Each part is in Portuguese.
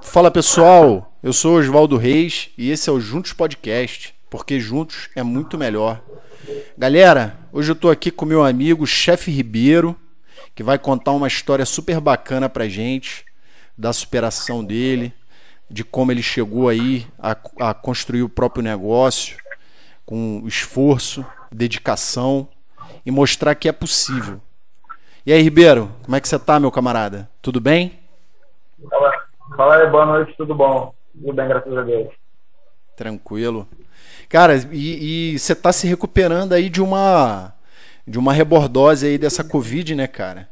Fala pessoal, eu sou Oswaldo Reis e esse é o Juntos Podcast, porque juntos é muito melhor. Galera, hoje eu tô aqui com meu amigo Chefe Ribeiro, que vai contar uma história super bacana pra gente, da superação dele, de como ele chegou aí a, a construir o próprio negócio, com esforço, dedicação e mostrar que é possível. E aí, Ribeiro, como é que você tá, meu camarada? Tudo bem? Fala, fala aí, boa noite, tudo bom? Tudo bem, graças a Deus. Tranquilo. Cara, e, você tá se recuperando aí de uma de uma rebordose aí dessa Covid, né, cara?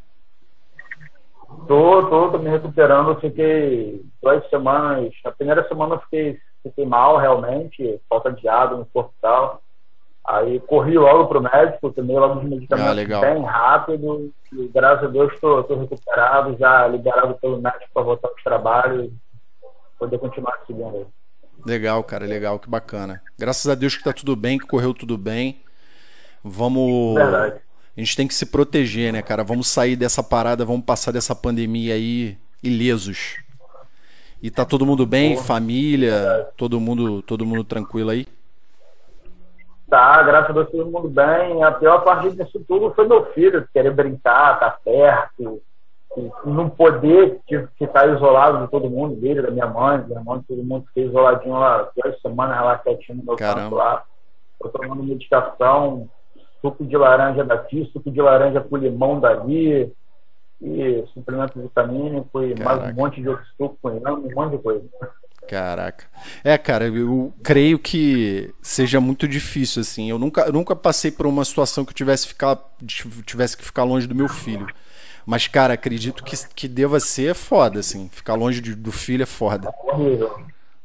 Tô, tô, tô me recuperando. Fiquei duas semanas. Na primeira semana eu fiquei, fiquei mal, realmente, falta de água no corpo e tal. Aí corri logo pro médico, tomei logo os medicamentos Ah, bem rápido. E graças a Deus tô recuperado, já liberado pelo médico para voltar ao trabalho e poder continuar seguindo aí. Legal, cara, legal, que bacana. Graças a Deus que tá tudo bem, que correu tudo bem. Vamos. Verdade. A gente tem que se proteger, né, cara? Vamos sair dessa parada, vamos passar dessa pandemia aí ilesos. E tá todo mundo bem, família, todo mundo, todo mundo tranquilo aí? Tá, graças a Deus todo mundo bem. A pior parte disso tudo foi meu filho, querer brincar, estar perto, não poder ficar isolado de todo mundo, dele, da minha mãe, da minha mãe, todo mundo fiquei isoladinho lá duas semanas lá quietinho no meu Caramba. canto lá. Tô tomando medicação, suco de laranja daqui, suco de laranja com limão dali, e suplemento vitamínico, e mais Caraca. um monte de outro suco com inhame, um monte de coisa. Caraca. É, cara, eu creio que seja muito difícil, assim. Eu nunca, eu nunca passei por uma situação que eu tivesse, ficar, tivesse que ficar longe do meu filho. Mas, cara, acredito que, que deva ser foda, assim. Ficar longe de- do filho é foda. Horrível.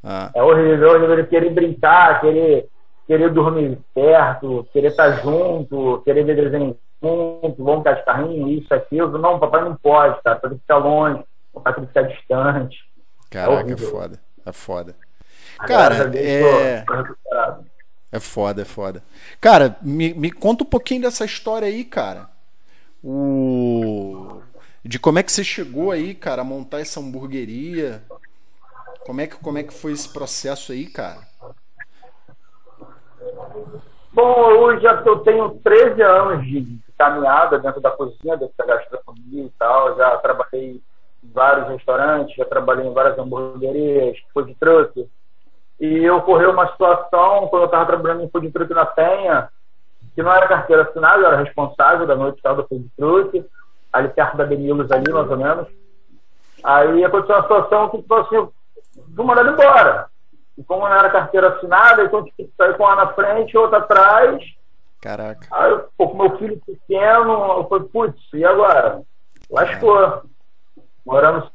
Ah, É horrível, é horrível ele querer brincar, querer, querer dormir perto, querer estar junto, querer ver desenho junto, vamos ficar de carrinho, isso, aquilo. Não, papai não pode, cara. Tem que ficar longe, papai tem que ficar distante. caraca, é horrível. foda. É foda. Cara, é. É foda, é foda. Cara, me, me conta um pouquinho dessa história aí, cara. O... De como é que você chegou aí, cara, a montar essa hamburgueria. Como é que, como é que foi esse processo aí, cara? Bom, hoje já eu tenho 13 anos de caminhada dentro da cozinha, dentro da gastronomia e tal, já trabalhei vários restaurantes, já trabalhei em várias hamburguerias, food truck. E ocorreu uma situação, quando eu estava trabalhando em food truck na Penha, que não era carteira assinada, eu era responsável da noite tal do food truck, ali perto da Benilos ali, mais ou menos. Aí aconteceu uma situação que, tipo assim, fui mandado embora. E como não era carteira assinada, então que sair com uma na frente e outra atrás. Caraca. Aí, pô, com meu filho pequeno, eu falei, putz, e agora? Lascou. Morando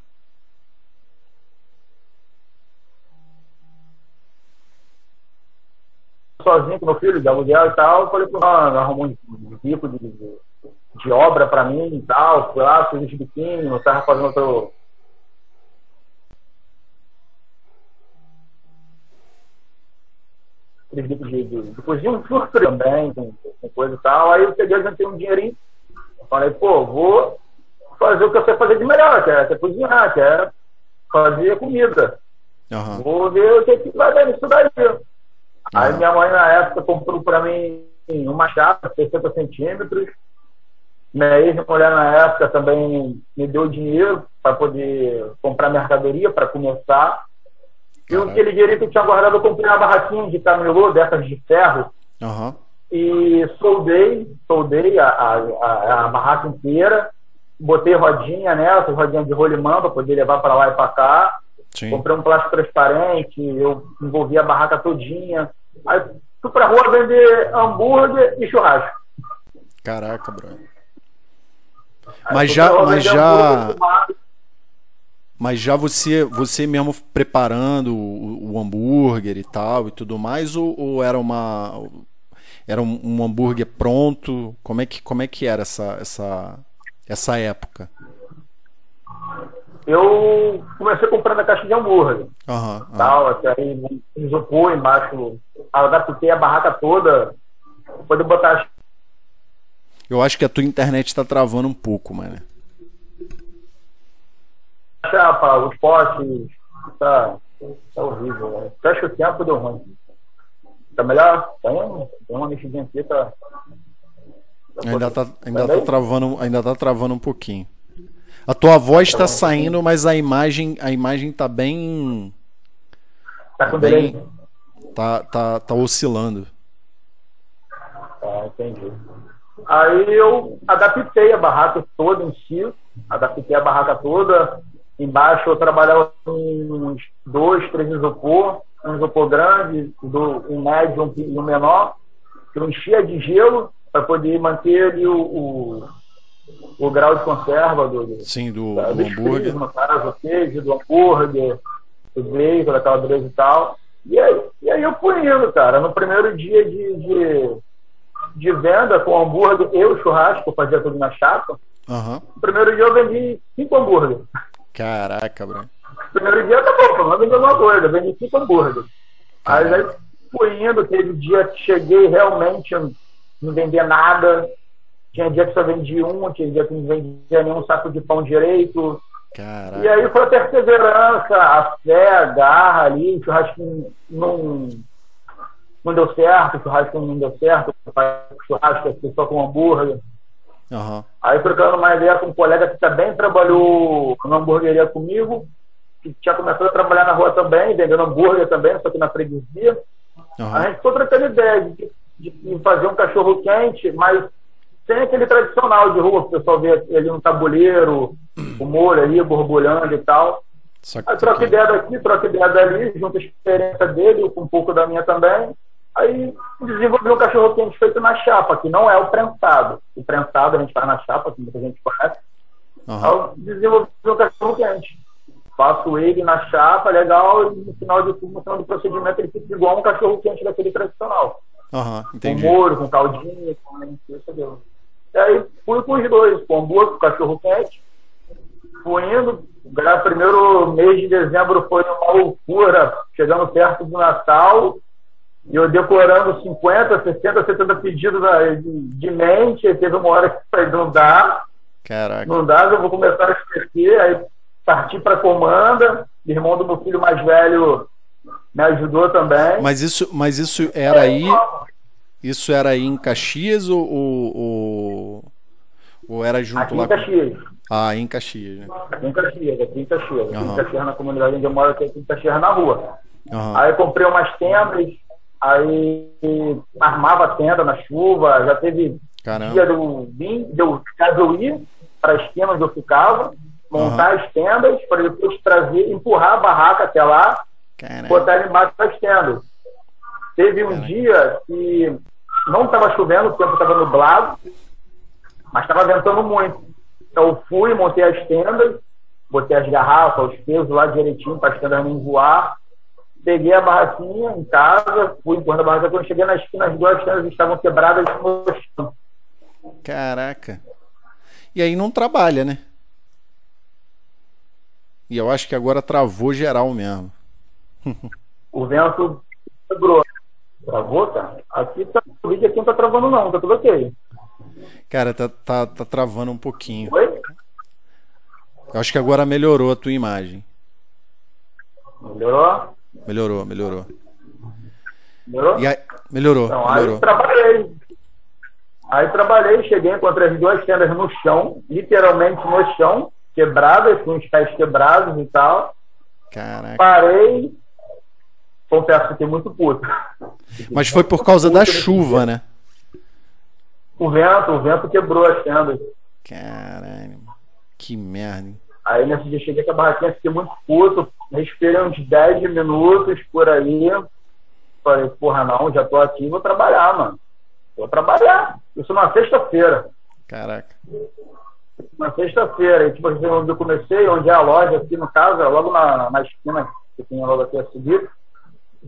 sozinho com meu filho, de aluguel e tal, eu falei mano, arrumou um bico de, de, de obra pra mim e tal, fui lá, fiz uns biquinhos, tava fazendo outro, de, de, de cozinha, um furto também, com, com coisa e tal. Aí eu peguei, juntei um dinheirinho, falei, pô, vou fazer o que eu sei fazer de melhor, que é, que é cozinhar, que é fazer comida. Aham. Vou ver o que, que vai dar nisso daí. Aí Ah. minha mãe, na época, comprou pra mim uma chapa, 60 centímetros. Minha ex-mulher, na época, também me deu dinheiro para poder comprar mercadoria para começar. E Caraca. aquele dinheiro que eu tinha guardado, eu comprei uma barraquinha de camelô, dessas de ferro, Aham. e soldei, soldei a, a, a, a barraca inteira, botei rodinha nela, rodinha de rolimã para poder levar para lá e para cá. Sim. Comprei um plástico transparente, eu envolvi a barraca todinha. Aí fui pra rua vender hambúrguer e churrasco. Caraca. Aí Mas já- mas já-. Mas já você, você mesmo preparando o, o hambúrguer e tal e tudo mais, ou, ou era uma era um, um hambúrguer pronto? Como é que como é que era essa essa essa época? Eu comecei comprando a caixa de hambúrguer. Aham, aham. Tal, até aí isopor embaixo. Adaptei a barraca toda. pra Poder botar as Eu acho que a tua internet tá travando um pouco, mano. chapa, os postes, tá, tá horrível. Né? Acho que o tempo deu ruim. Tá melhor? Tem, tem uma mexidinha aqui, tá. Tá ainda tá, ainda tá, travando, ainda tá travando um pouquinho. A tua voz está saindo, mas a imagem, a imagem tá bem. Tá com bem, delay? Tá, tá, tá oscilando. Ah, entendi. Aí eu adaptei a barraca toda em si, adaptei a barraca toda. Embaixo eu trabalhava com uns dois, três isopor, um isopor grande, um médio e um menor, que eu enchia de gelo para poder manter ali o, o, o, grau de conserva do, do, Sim, do, da, do hambúrguer. no caso, o queijo, do hambúrguer, do bacon, da calabresa e tal. E aí, e aí eu fui indo, cara. No primeiro dia de, de de venda com hambúrguer e o churrasco, eu fazia tudo na chapa. Uhum. No primeiro dia eu vendi cinco hambúrgueres. Caraca, bro. No primeiro dia tá bom, não vendi alguma coisa, vendi cinco hambúrgueres. Aí, aí fui indo, teve dia que cheguei realmente não vender nada. Tinha dia que só vendia um, tinha dia que não vendia nenhum saco de pão direito. Caraca. E aí foi a perseverança, a fé, a garra ali, o churrasco não não deu certo, o churrasco não deu certo, o churrasco aqui só com hambúrguer. Uhum. Aí trocando uma ideia com um colega que também trabalhou na hamburgueria comigo, que tinha começado a trabalhar na rua também, vendendo hambúrguer também, só que na freguesia. Uhum. A gente ficou trocando ideia de, de, fazer um cachorro quente, mas sem aquele tradicional de rua, que o pessoal vê ali no tabuleiro, o molho ali, borbulhando e tal. Aí troca ideia daqui, troca ideia dali, junta a experiência dele com um pouco da minha também. Aí desenvolvi um cachorro quente feito na chapa, que não é o prensado. O prensado a gente faz na chapa, que muita gente conhece. Uhum. Desenvolvi um cachorro quente. Faço ele na chapa, legal, e no final de tudo, no final do procedimento, ele fica igual um cachorro quente daquele tradicional. Uhum, com molho, com caldinho, com isso, E aí fui com os dois, com hambúrguer, com cachorro quente. Fui indo, o primeiro mês de dezembro foi uma loucura, chegando perto do Natal, e eu decorando 50, 60, 70 pedidos de, de mente, aí teve uma hora que falei, não dá. Caraca. Não dá, eu vou começar a esquecer, aí parti para comanda, irmão do meu filho mais velho me ajudou também. Mas isso, mas isso era aí, isso era aí em Caxias ou, ou, ou era junto aqui lá? Em Caxias. Ah, em Caxias, né? Aqui em Caxias, aqui em Caxias. Aqui uhum. em Caxias, na comunidade onde eu moro, aqui em Caxias, na rua. Uhum. Aí eu comprei umas tendas, Aí armava a tenda na chuva, já teve Caramba. dia do vim, deu caso ir para as tendas onde eu ficava, montar uhum. as tendas, para depois trazer, empurrar a barraca até lá, Caramba. botar ele embaixo das tendas. Teve um Caramba. dia que não estava chovendo, o tempo estava nublado, mas estava ventando muito. Então eu fui, montei as tendas, botei as garrafas, os pesos lá direitinho para as tendas não voar peguei a barraquinha em casa, fui empurrando a barraca. Quando cheguei na esquina, as duas tendas estavam quebradas no chão. Caraca. E aí não trabalha, né? E eu acho que agora travou geral mesmo. O vento quebrou. Travou, tá? Aqui tá, o vídeo aqui não tá travando não, tá tudo ok. Cara, tá, tá, tá travando um pouquinho. Oi? Eu acho que agora melhorou a tua imagem. Melhorou? Melhorou, melhorou. Melhorou? E aí, melhorou, então, melhorou. Aí trabalhei. Aí trabalhei, cheguei, encontrei as duas tendas no chão, literalmente no chão, quebradas, com os pés quebrados e tal. Caraca. Parei, confesso que fiquei muito puto. Mas foi por causa da chuva, né? O vento, o vento quebrou as tendas. Caralho, que merda. Aí nesse dia cheguei com a barraquinha, fiquei muito puto, respirei uns 10 minutos por aí. Falei, porra, não, já tô aqui, vou trabalhar, mano. Vou trabalhar. Isso na sexta-feira. Caraca. Na sexta-feira, tipo assim, onde eu comecei, onde é a loja aqui no caso, é logo na, na esquina que tem logo aqui a subir.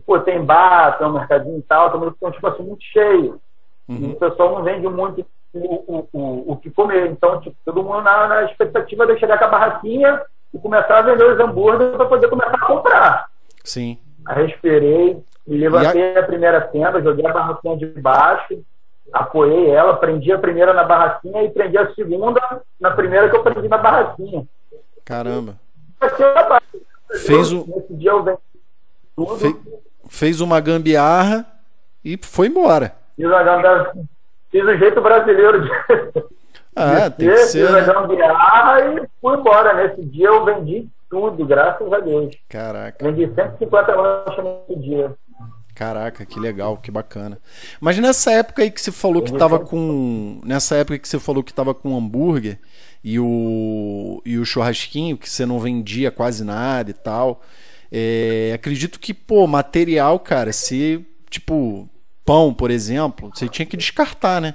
Pô, tem bar, tem um mercadinho e tal, também então, tipo assim, muito cheio. Uhum. E o pessoal não vende muito o, o, o, o que comer. Então, tipo, todo mundo na, na expectativa de chegar com a barraquinha e começar a vender os hambúrgueres para poder começar a comprar. Sim. Aí respirei, me levantei a... a... primeira tenda, joguei a barraquinha de baixo, apoiei ela, prendi a primeira na barraquinha e prendi a segunda na primeira que eu prendi na barraquinha. Caramba. Fez o... Nesse dia eu vendi tudo. Fe... Fez uma gambiarra e foi embora. Fiz, a gambiarra... Fiz o jeito brasileiro de. Ah, de tem que ser. Fiz a né? gambiarra e fui embora. Nesse dia eu vendi tudo, graças a Deus. Caraca. Vendi 150 lanches nesse dia. Caraca, que legal, que bacana. Mas nessa época aí que você falou que tava com. Nessa época que você falou que tava com hambúrguer e o, e o churrasquinho, que você não vendia quase nada e tal. É, acredito que, pô, material, cara, se, tipo, pão, por exemplo, você tinha que descartar, né?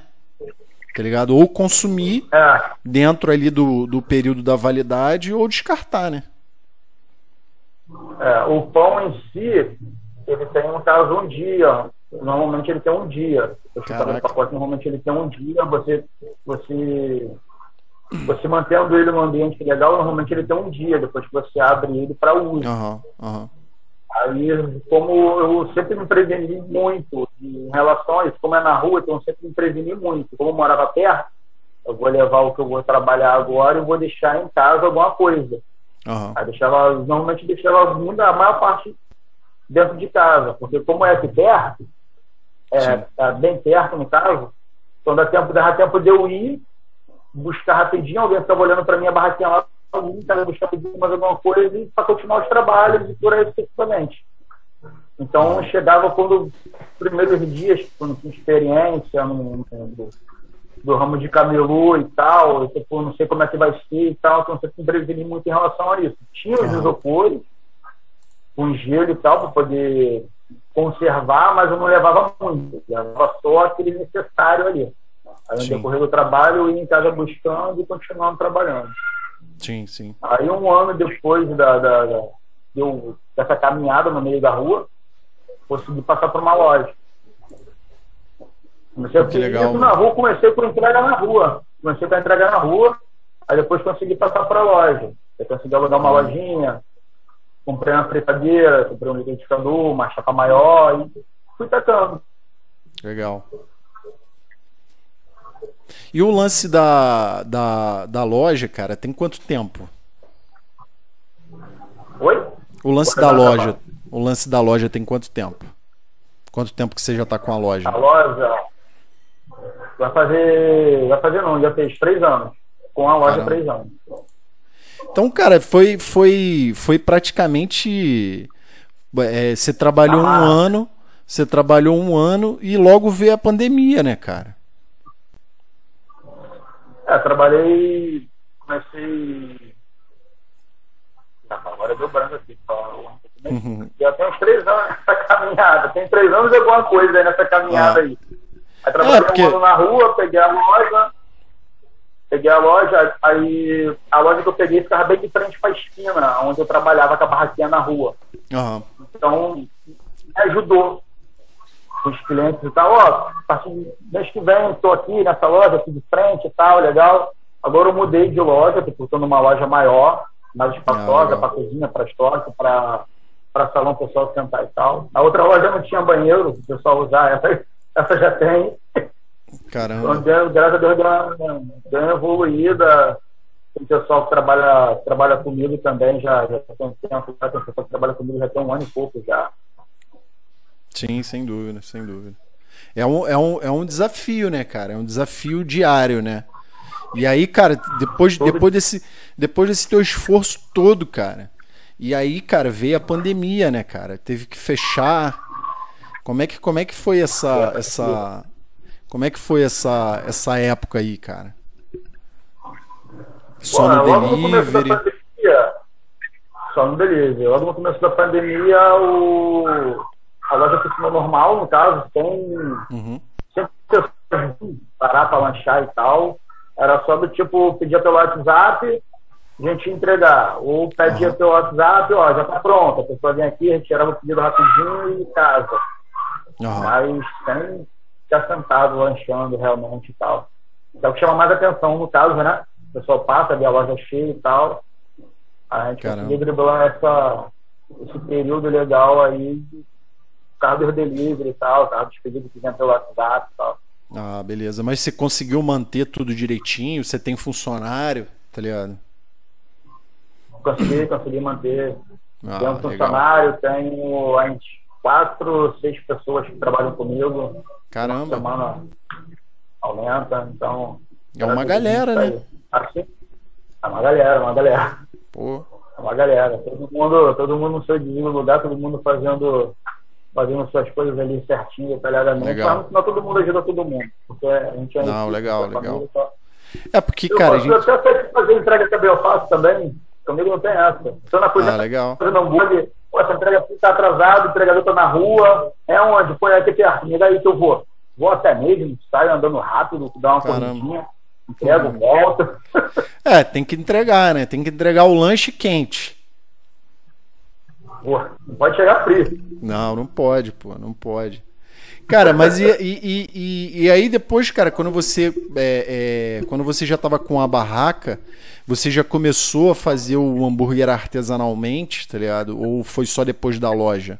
Tá ligado? Ou consumir é. dentro ali do, do período da validade ou descartar, né? É, o pão em si, ele tem, no caso, um dia. Normalmente ele tem um dia. Você tá pacote, normalmente ele tem um dia. Você, você, você mantendo ele no ambiente legal, normalmente ele tem um dia depois que você abre ele para uso. Uhum, uhum. Aí, como eu sempre me preveni muito em relação a isso, como é na rua, então eu sempre me preveni muito. Como eu morava perto, eu vou levar o que eu vou trabalhar agora e vou deixar em casa alguma coisa. Uhum. Aí deixava, normalmente deixava muito, a maior parte dentro de casa, porque como é aqui perto, é, tá bem perto no caso, então dá tempo, dá tempo de eu ir, buscar rapidinho, alguém estava olhando para minha barraquinha lá, estava buscar mais alguma coisa para continuar os trabalhos e por aí especificamente. Então chegava quando primeiros dias, quando tinha experiência no, no, do ramo de camelô e tal, eu tipo, não sei como é que vai ser e tal, então sempre preveni muito em relação a isso. Tinha os isopores, com gelo e tal, para poder conservar, mas eu não levava muito, levava só aquele necessário ali. Aí no decorrer do trabalho eu ia em casa buscando e continuando trabalhando. Sim, sim. Aí um ano depois da, da, da eu, dessa caminhada no meio da rua, consegui passar por uma loja. Comecei a legal, na rua, comecei com entrega na rua. Comecei com a entrega na rua, aí depois consegui passar para a loja. Eu consegui alugar uma uhum. lojinha, comprei uma fritadeira, comprei um liquidificador, uma chapa maior e fui tacando. Legal. E o lance da, da, da loja, cara, tem quanto tempo? Oi? O lance da loja. O lance da loja tem quanto tempo? Quanto tempo que você já está com a loja? A loja vai fazer. Vai fazer não, já fez três anos. Com a loja Caramba. três anos. Então, cara, foi, foi, foi praticamente. É, você trabalhou ah. um ano, você trabalhou um ano e logo veio a pandemia, né, cara? É, trabalhei. Comecei. agora deu branco aqui. Uhum. Já tem uns três anos nessa caminhada. Tem três anos e alguma coisa aí nessa caminhada ah. aí. Aí trabalhei é, porque... um ano na rua, peguei a loja. Peguei a loja, aí a loja que eu peguei ficava bem de frente para a esquina, onde eu trabalhava com a barraquinha na rua. Uhum. Então, me ajudou os clientes e tal, ó, a partir do mês que vem estou aqui nessa loja aqui de frente e tal, legal. Agora eu mudei de loja, estou numa loja maior, mais espaçosa, ah, para cozinha, para estoque, para para salão pessoal sentar e tal. A outra loja não tinha banheiro, o pessoal usar, essa, essa já tem. Caramba. Então, graças a Deus deu uma, deu uma evoluída. O pessoal que trabalha, trabalha comigo também já, já tem um tempo, já tem pessoal que trabalha comigo já tem um ano e pouco já. Sim, sem dúvida, sem dúvida. É um, é, um, é um desafio, né, cara? É um desafio diário, né? E aí, cara, depois, depois, desse, depois desse teu esforço todo, cara. E aí, cara, veio a pandemia, né, cara? Teve que fechar. Como é que, como é que foi essa, essa, como é que foi essa, essa época aí, cara? Só Bom, no delivery. No pandemia, só no delivery. Logo no começo da pandemia, o a loja funcionou normal, no caso, sem uhum. sempre parar para lanchar e tal. Era só do tipo, pedia pelo WhatsApp, a gente ia entregar. Ou pedia uhum. pelo WhatsApp, ó, já tá pronto. A pessoa vinha aqui, a gente tirava o pedido rapidinho e casa. Uhum. Mas sem ficar sentado, lanchando realmente e tal. É o que chama mais atenção no caso, né? O pessoal passa, vê a loja cheia e tal. A gente conseguiu driblar essa, esse período legal aí carro de delivery e tal, carro pedido que vem pelo WhatsApp e tal. Ah, beleza. Mas você conseguiu manter tudo direitinho? Você tem funcionário, tá ligado? Consegui, consegui manter. Ah, tenho um funcionário, legal. tenho a gente, quatro, seis pessoas que trabalham comigo. Caramba. semana aumenta, então. É uma galera, né? Assim, é uma galera, uma galera. Pô. É uma galera. Todo mundo, todo mundo no seu devido lugar, todo mundo fazendo fazendo suas coisas ali certinho, detalhadamente. Legal. Não todo mundo ajuda todo mundo. Porque a gente é Não, legal, legal. Família, É porque, eu cara. Posso, a gente... Eu até sei fazer entrega também, eu faço também. Comigo não tem essa. Estou na coisa ah, legal. fazendo hambúrguer. Pô, essa entrega está atrasada, o entregador está na rua. É onde? Põe aqui perto. Me daí que eu vou. Vou até mesmo, saio andando rápido, dá uma corridinha, entrego, volta. É, tem que entregar, né? Tem que entregar o lanche quente. Pô, não pode chegar frio. Não, não pode, pô, não pode. Cara, mas e, e, e, e, aí depois, cara, quando você é, é, quando você já estava com a barraca, você já começou a fazer o hambúrguer artesanalmente, tá ligado? Ou foi só depois da loja?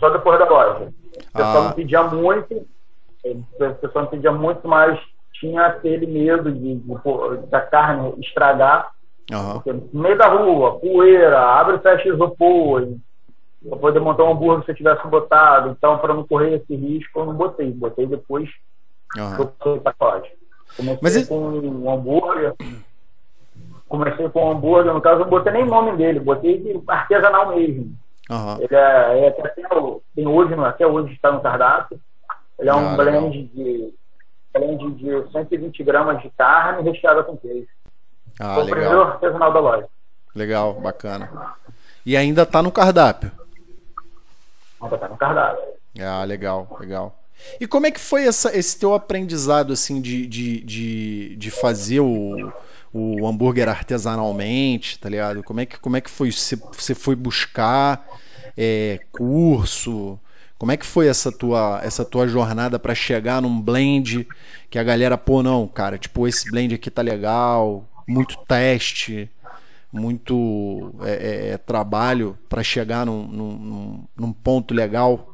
Só depois da loja. O pessoal ah. não pedia muito, o pessoal não pedia muito, mas tinha aquele medo de, de, de da carne estragar. Uhum. no meio da rua, poeira, abre e fecha isopor, para poder montar um hambúrguer se eu tivesse botado. Então, para não correr esse risco, eu não botei. Botei depois uhum. eu fui pacote. Comecei Mas com um hambúrguer. Comecei com um hambúrguer, no caso, não botei nem nome dele, botei artesanal mesmo. Uhum. Ele é, é até tem hoje, até hoje está no cardápio. Ele é um ah, blend de, blend de 120 gramas de carne recheada com queijo. Ah, Foi legal. artesanal da loja. Legal, bacana. E ainda está no cardápio? Ainda está no cardápio. Ah, legal, legal. E como é que foi essa, esse teu aprendizado assim de, de, de, de fazer o, o hambúrguer artesanalmente, tá ligado? Como é que, como é que foi? Você, você foi buscar é, curso? Como é que foi essa tua, essa tua jornada para chegar num blend que a galera, pô, não, cara, tipo, esse blend aqui tá legal, muito teste, muito é, é, é trabalho para chegar num, num, num, ponto legal?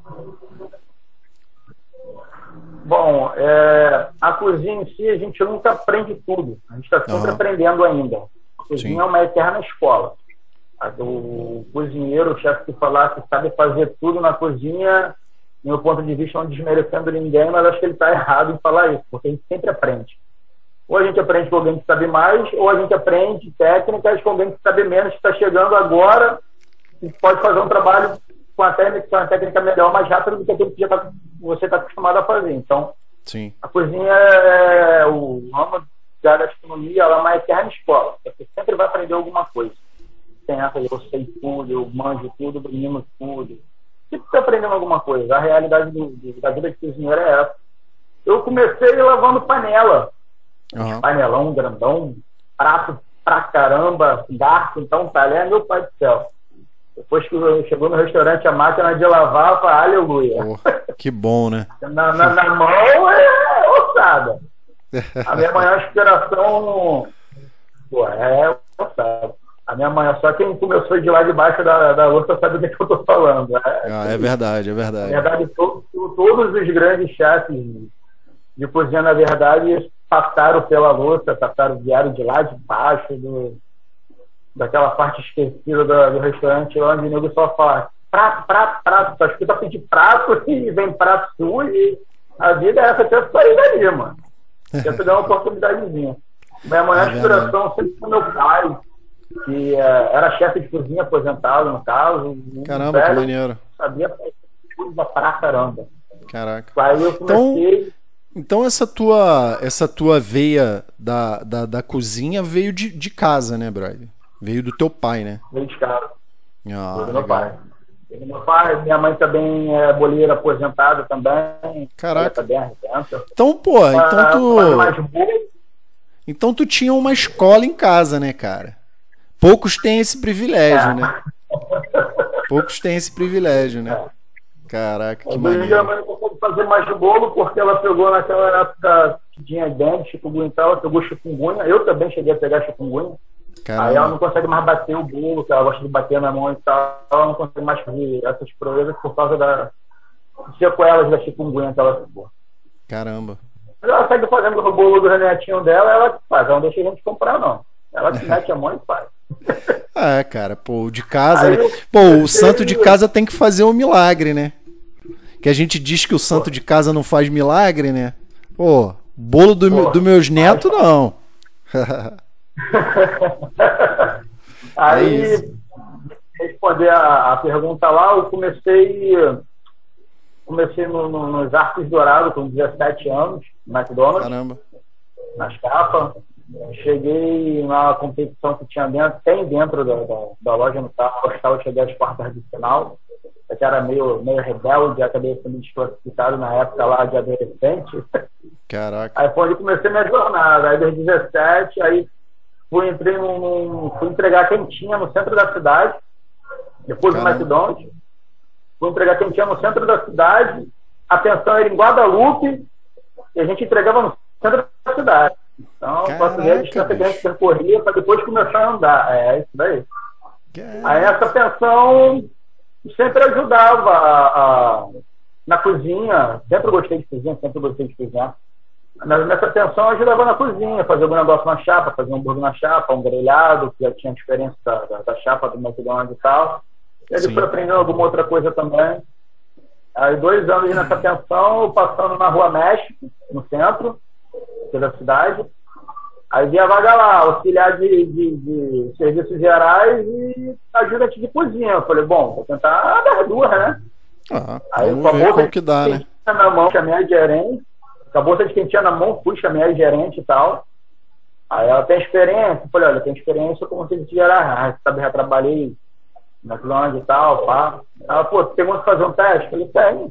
Bom, é, a cozinha em si, a gente nunca aprende tudo. A gente está sempre uhum. aprendendo ainda. A cozinha Sim. é uma eterna escola. O cozinheiro, o chefe que falar que sabe fazer tudo na cozinha, no meu ponto de vista, não desmerecendo ninguém, mas acho que ele está errado em falar isso, porque a gente sempre aprende. Ou a gente aprende com alguém que sabe mais, ou a gente aprende técnicas com alguém que sabe menos, que está chegando agora e pode fazer um trabalho com a técnica, com a técnica melhor, mais rápido do que aquele que tá, você está acostumado a fazer. Então, Sim. a cozinha é o ramo da gastronomia, ela é uma eterna escola. Você sempre vai aprender alguma coisa. Tem essa, eu sei tudo, eu manjo tudo, domino tudo. Sempre está aprendendo alguma coisa. A realidade do, do, da vida de cozinheiro é essa. Eu comecei lavando panela Uhum. Panelão grandão, prato pra caramba, garfo, então talher, meu pai do céu. Depois que chegou no restaurante a máquina de lavar, para aleluia. Oh, que bom, né? na, na, na, mão é ossada. A minha maior inspiração pô, é ossada. A minha mãe, só quem começou de lá debaixo da, da louça sabe do que eu tô falando. É, ah, é verdade, é verdade. Na verdade, to, todos os grandes chefes de cozinha, na verdade, passaram pela louça, passaram, vieram de lá de baixo, do, daquela parte esquecida do, do restaurante, onde o nego só fala prato, prato, prato, só escuta pedir prato e vem prato sujo. A vida é essa, até sair dali, mano. Tenta dar uma oportunidadezinha. Minha maior é inspiração sempre foi meu pai, que uh, era chefe de cozinha aposentado, no caso. Caramba, velho, que maneiro. Sabia coisa pra caramba. Caraca. Aí eu então, comecei. Então então essa tua essa tua veia da, da, da cozinha veio de, de casa, né, Brad? Veio do teu pai, né? Veio de casa. Ah, veio do meu pai. Veio do meu pai, minha mãe também é boleira aposentada também. Caraca. Também então, pô, então tu. Então tu tinha uma escola em casa, né, cara? Poucos têm esse privilégio, é. né? Poucos têm esse privilégio, né? É. Caraca, que maneiro. Fazer mais de bolo porque ela pegou naquela época que tinha dengue, chikungunya e tal, ela pegou chikungunya. Eu também cheguei a pegar chikungunya. Caramba. Aí ela não consegue mais bater o bolo, que ela gosta de bater na mão e tal. Ela não consegue mais fazer essas proezas por causa da sequelas da chikungunya que ela pegou. Caramba. Mas ela segue fazendo o bolo do renetinho dela, ela faz. Ela não deixa a gente comprar, não. Ela que mete a mão e faz. É, cara, pô, de casa, Aí, né? Pô, o santo de casa tem que fazer um milagre, né? Que a gente diz que o santo de casa não faz milagre, né? Pô, bolo do, pô, do meus netos, não. Aí, é responder a, a, pergunta lá, eu comecei comecei no, no, nos Arcos Dourados com 17 anos, no McDonald's. Caramba. Na chapa. Cheguei na competição que tinha dentro, tem dentro da, da, da loja no carro, eu cheguei às quartas de final. Eu era meio, meio rebelde, acabei sendo desclassificado na época lá de adolescente. Caraca. Aí foi onde comecei minha jornada. Aí, dos 17, aí fui, entrei num, fui entregar quentinha no centro da cidade, depois Caramba. do McDonald's. Fui entregar quentinha no centro da cidade. A pensão era em Guadalupe e a gente entregava no centro da cidade. Então, posso ver a distância que percorria para depois começar a andar. É, isso daí. Caraca. Aí essa pensão sempre ajudava a, a, na cozinha. Sempre gostei de cozinha, sempre gostei de cozinhar. Nessa pensão ajudava na cozinha, fazer algum negócio na chapa, fazer um hambúrguer na chapa, um grelhado, que já tinha diferença da, da, da chapa do McDonald's e tal. E ele foi aprendendo alguma outra coisa também. Aí, dois anos nessa pensão, passando na Rua México, no centro da cidade. Aí via vaga lá, auxiliar de, de, de, serviços gerais e ajudante de cozinha. Eu falei, bom, vou tentar das duas, né? Ah, aí com a bolsa que dá, né? na mão, chamei a gerente, com a bolsa de quentinha na mão, fui, chamei a gerente e tal. Aí ela tem experiência, eu falei, olha, tem experiência como serviço gerais, ah, sabe, já trabalhei na Finlândia e tal, pá. Ela, pô, tem que fazer um teste? Eu falei, tem.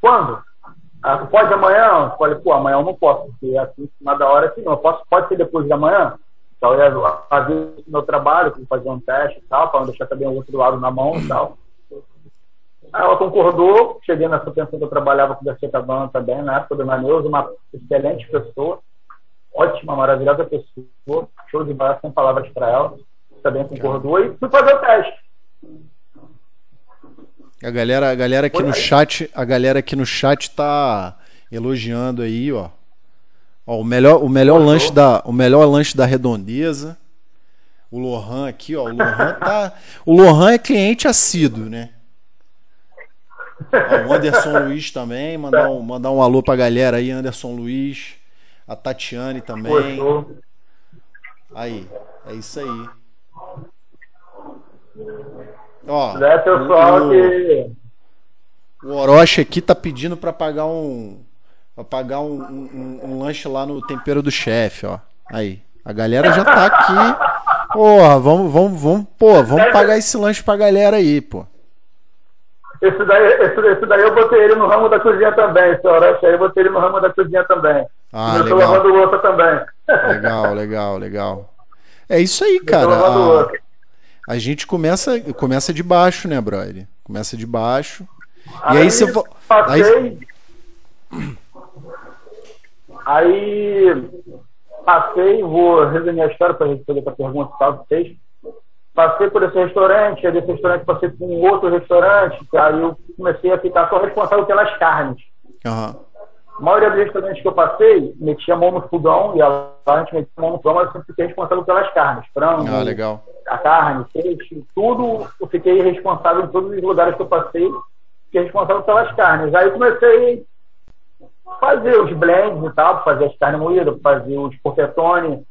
Quando? Ah, pode amanhã? Eu falei, pô, amanhã eu não posso, porque é assim, cima da hora assim, não. Eu posso, pode ser depois de amanhã? Então eu ia fazer o meu trabalho, fazer um teste e tal, para não deixar também o outro lado na mão e tal. Aí ela concordou, cheguei nessa pensão que eu trabalhava com a também, na época do Maneuza, uma excelente pessoa, ótima, maravilhosa pessoa, show de bola, sem palavras para ela, também concordou e fui fazer o teste. A galera, a galera aqui no chat, a galera aqui no chat tá elogiando aí, ó. ó o melhor, o melhor lanche da, o melhor lanche da Redondeza. O Lohan aqui, ó, o Lohan tá, o Lohan é cliente assíduo, né? Ó, o Anderson Luiz também, mandar um, mandar um alô pra galera aí, Anderson Luiz, a Tatiane também. Aí, é isso aí. Ó, é pessoal o, que. O Orochi aqui tá pedindo para pagar um. Pra pagar um, um, um, lanche lá no tempero do chefe, ó. Aí. A galera já tá aqui. Porra, vamos, vamos, vamos, pô, vamos pagar esse lanche pra galera aí, pô. Esse daí, esse, esse daí eu botei ele no ramo da cozinha também, esse Orochi aí eu botei ele no ramo da cozinha também. Ah, eu legal. tô lavando louça também. Legal, legal, legal. É isso aí, cara. A, a gente começa, começa de baixo, né, brother? Começa de baixo. Aí, e aí você. Passei. Aí... aí passei, vou resumir a história para responder a pergunta tal tá, vocês. Passei por esse restaurante, aí desse restaurante passei por um outro restaurante, aí eu comecei a ficar só responsável pelas carnes. Uhum. A maioria dos restaurantes que eu passei, metia a mão no fogão, e a gente metia a mão no fogão, mas eu sempre fiquei responsável pelas carnes. Frango, ah, a carne, peixe, tudo. Eu fiquei responsável em todos os lugares que eu passei, fiquei responsável pelas carnes. Aí comecei a fazer os blends e tal, fazer as carnes moídas, fazer os porpetone.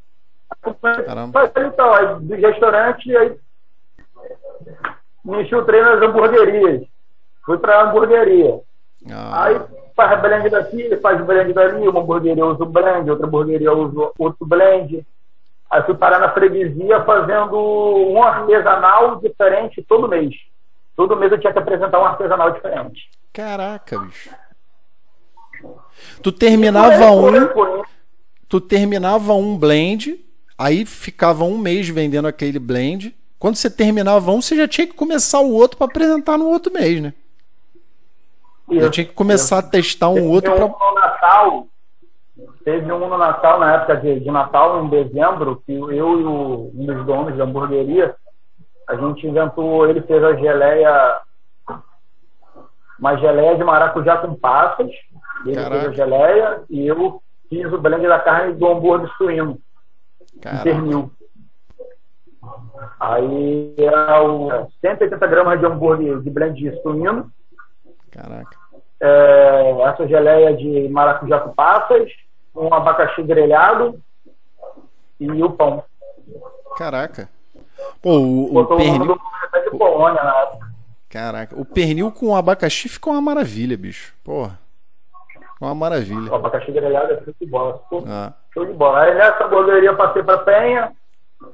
Fazer então, aí dos restaurantes, aí me infiltrei nas hamburguerias. Fui para a hamburgueria. Ah. Aí faz blend daqui, faz blend dali, uma hamburgueria usa um blend, outra hamburgueria usa outro blend. Aí fui parar na freguesia fazendo um artesanal diferente todo mês. Todo mês eu tinha que apresentar um artesanal diferente. Caraca, bicho. Tu terminava um. Tu terminava um blend, aí ficava um mês vendendo aquele blend. Quando você terminava um, você já tinha que começar o outro para apresentar no outro mês, né? Isso, eu tinha que começar isso. a testar um teve outro. Um pra... no Natal, teve um no Natal, na época de, de Natal, em dezembro, que eu e o, um dos donos da hamburgueria, a gente inventou, ele fez a geleia, uma geleia de maracujá com passas, ele Caraca. fez a geleia e eu fiz o blend da carne do hambúrguer suíno, Caraca. Aí é o 180 gramas de hambúrguer de blend de suíno. Caraca. É, essa geleia de maracujá com passas, um abacaxi grelhado e o pão. Caraca. Pô, o, o Botou o pernil. de Polônia na época. Caraca, o pernil com abacaxi ficou uma maravilha, bicho. Porra. Uma O maravilha. abacaxi grelhado é show de bola. Ah, Show de bola. Aí nessa hamburgueria passei para Penha,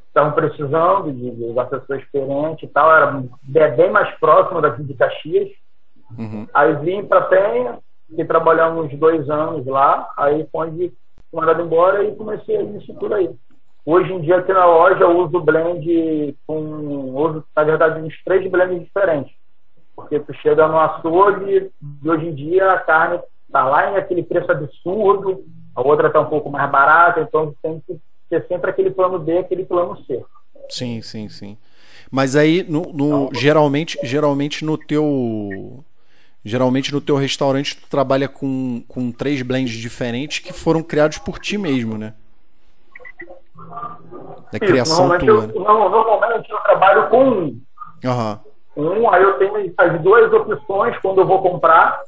estavam precisando de, de uma pessoa experiente e tal, era é bem mais próximo daqui de Caxias. Uhum. Aí vim para Penha, fiquei trabalhando uns dois anos lá, aí foi onde mandado embora e comecei isso tudo aí. Hoje em dia aqui na loja eu uso blend com. Uso, na verdade, uns três blends diferentes. Porque tu chega no açougue e hoje em dia a carne tá lá em aquele preço absurdo, a outra tá um pouco mais barata, então tem que ter sempre aquele plano B, aquele plano C. Sim, sim, sim. Mas aí, no, no- geralmente, geralmente no teu. Geralmente no teu restaurante tu trabalha com, com três blends diferentes que foram criados por ti mesmo, né? Da Isso, criação normalmente, tua. eu, né? não, normalmente eu trabalho com um. Aham, Um, aí eu tenho as duas opções quando eu vou comprar.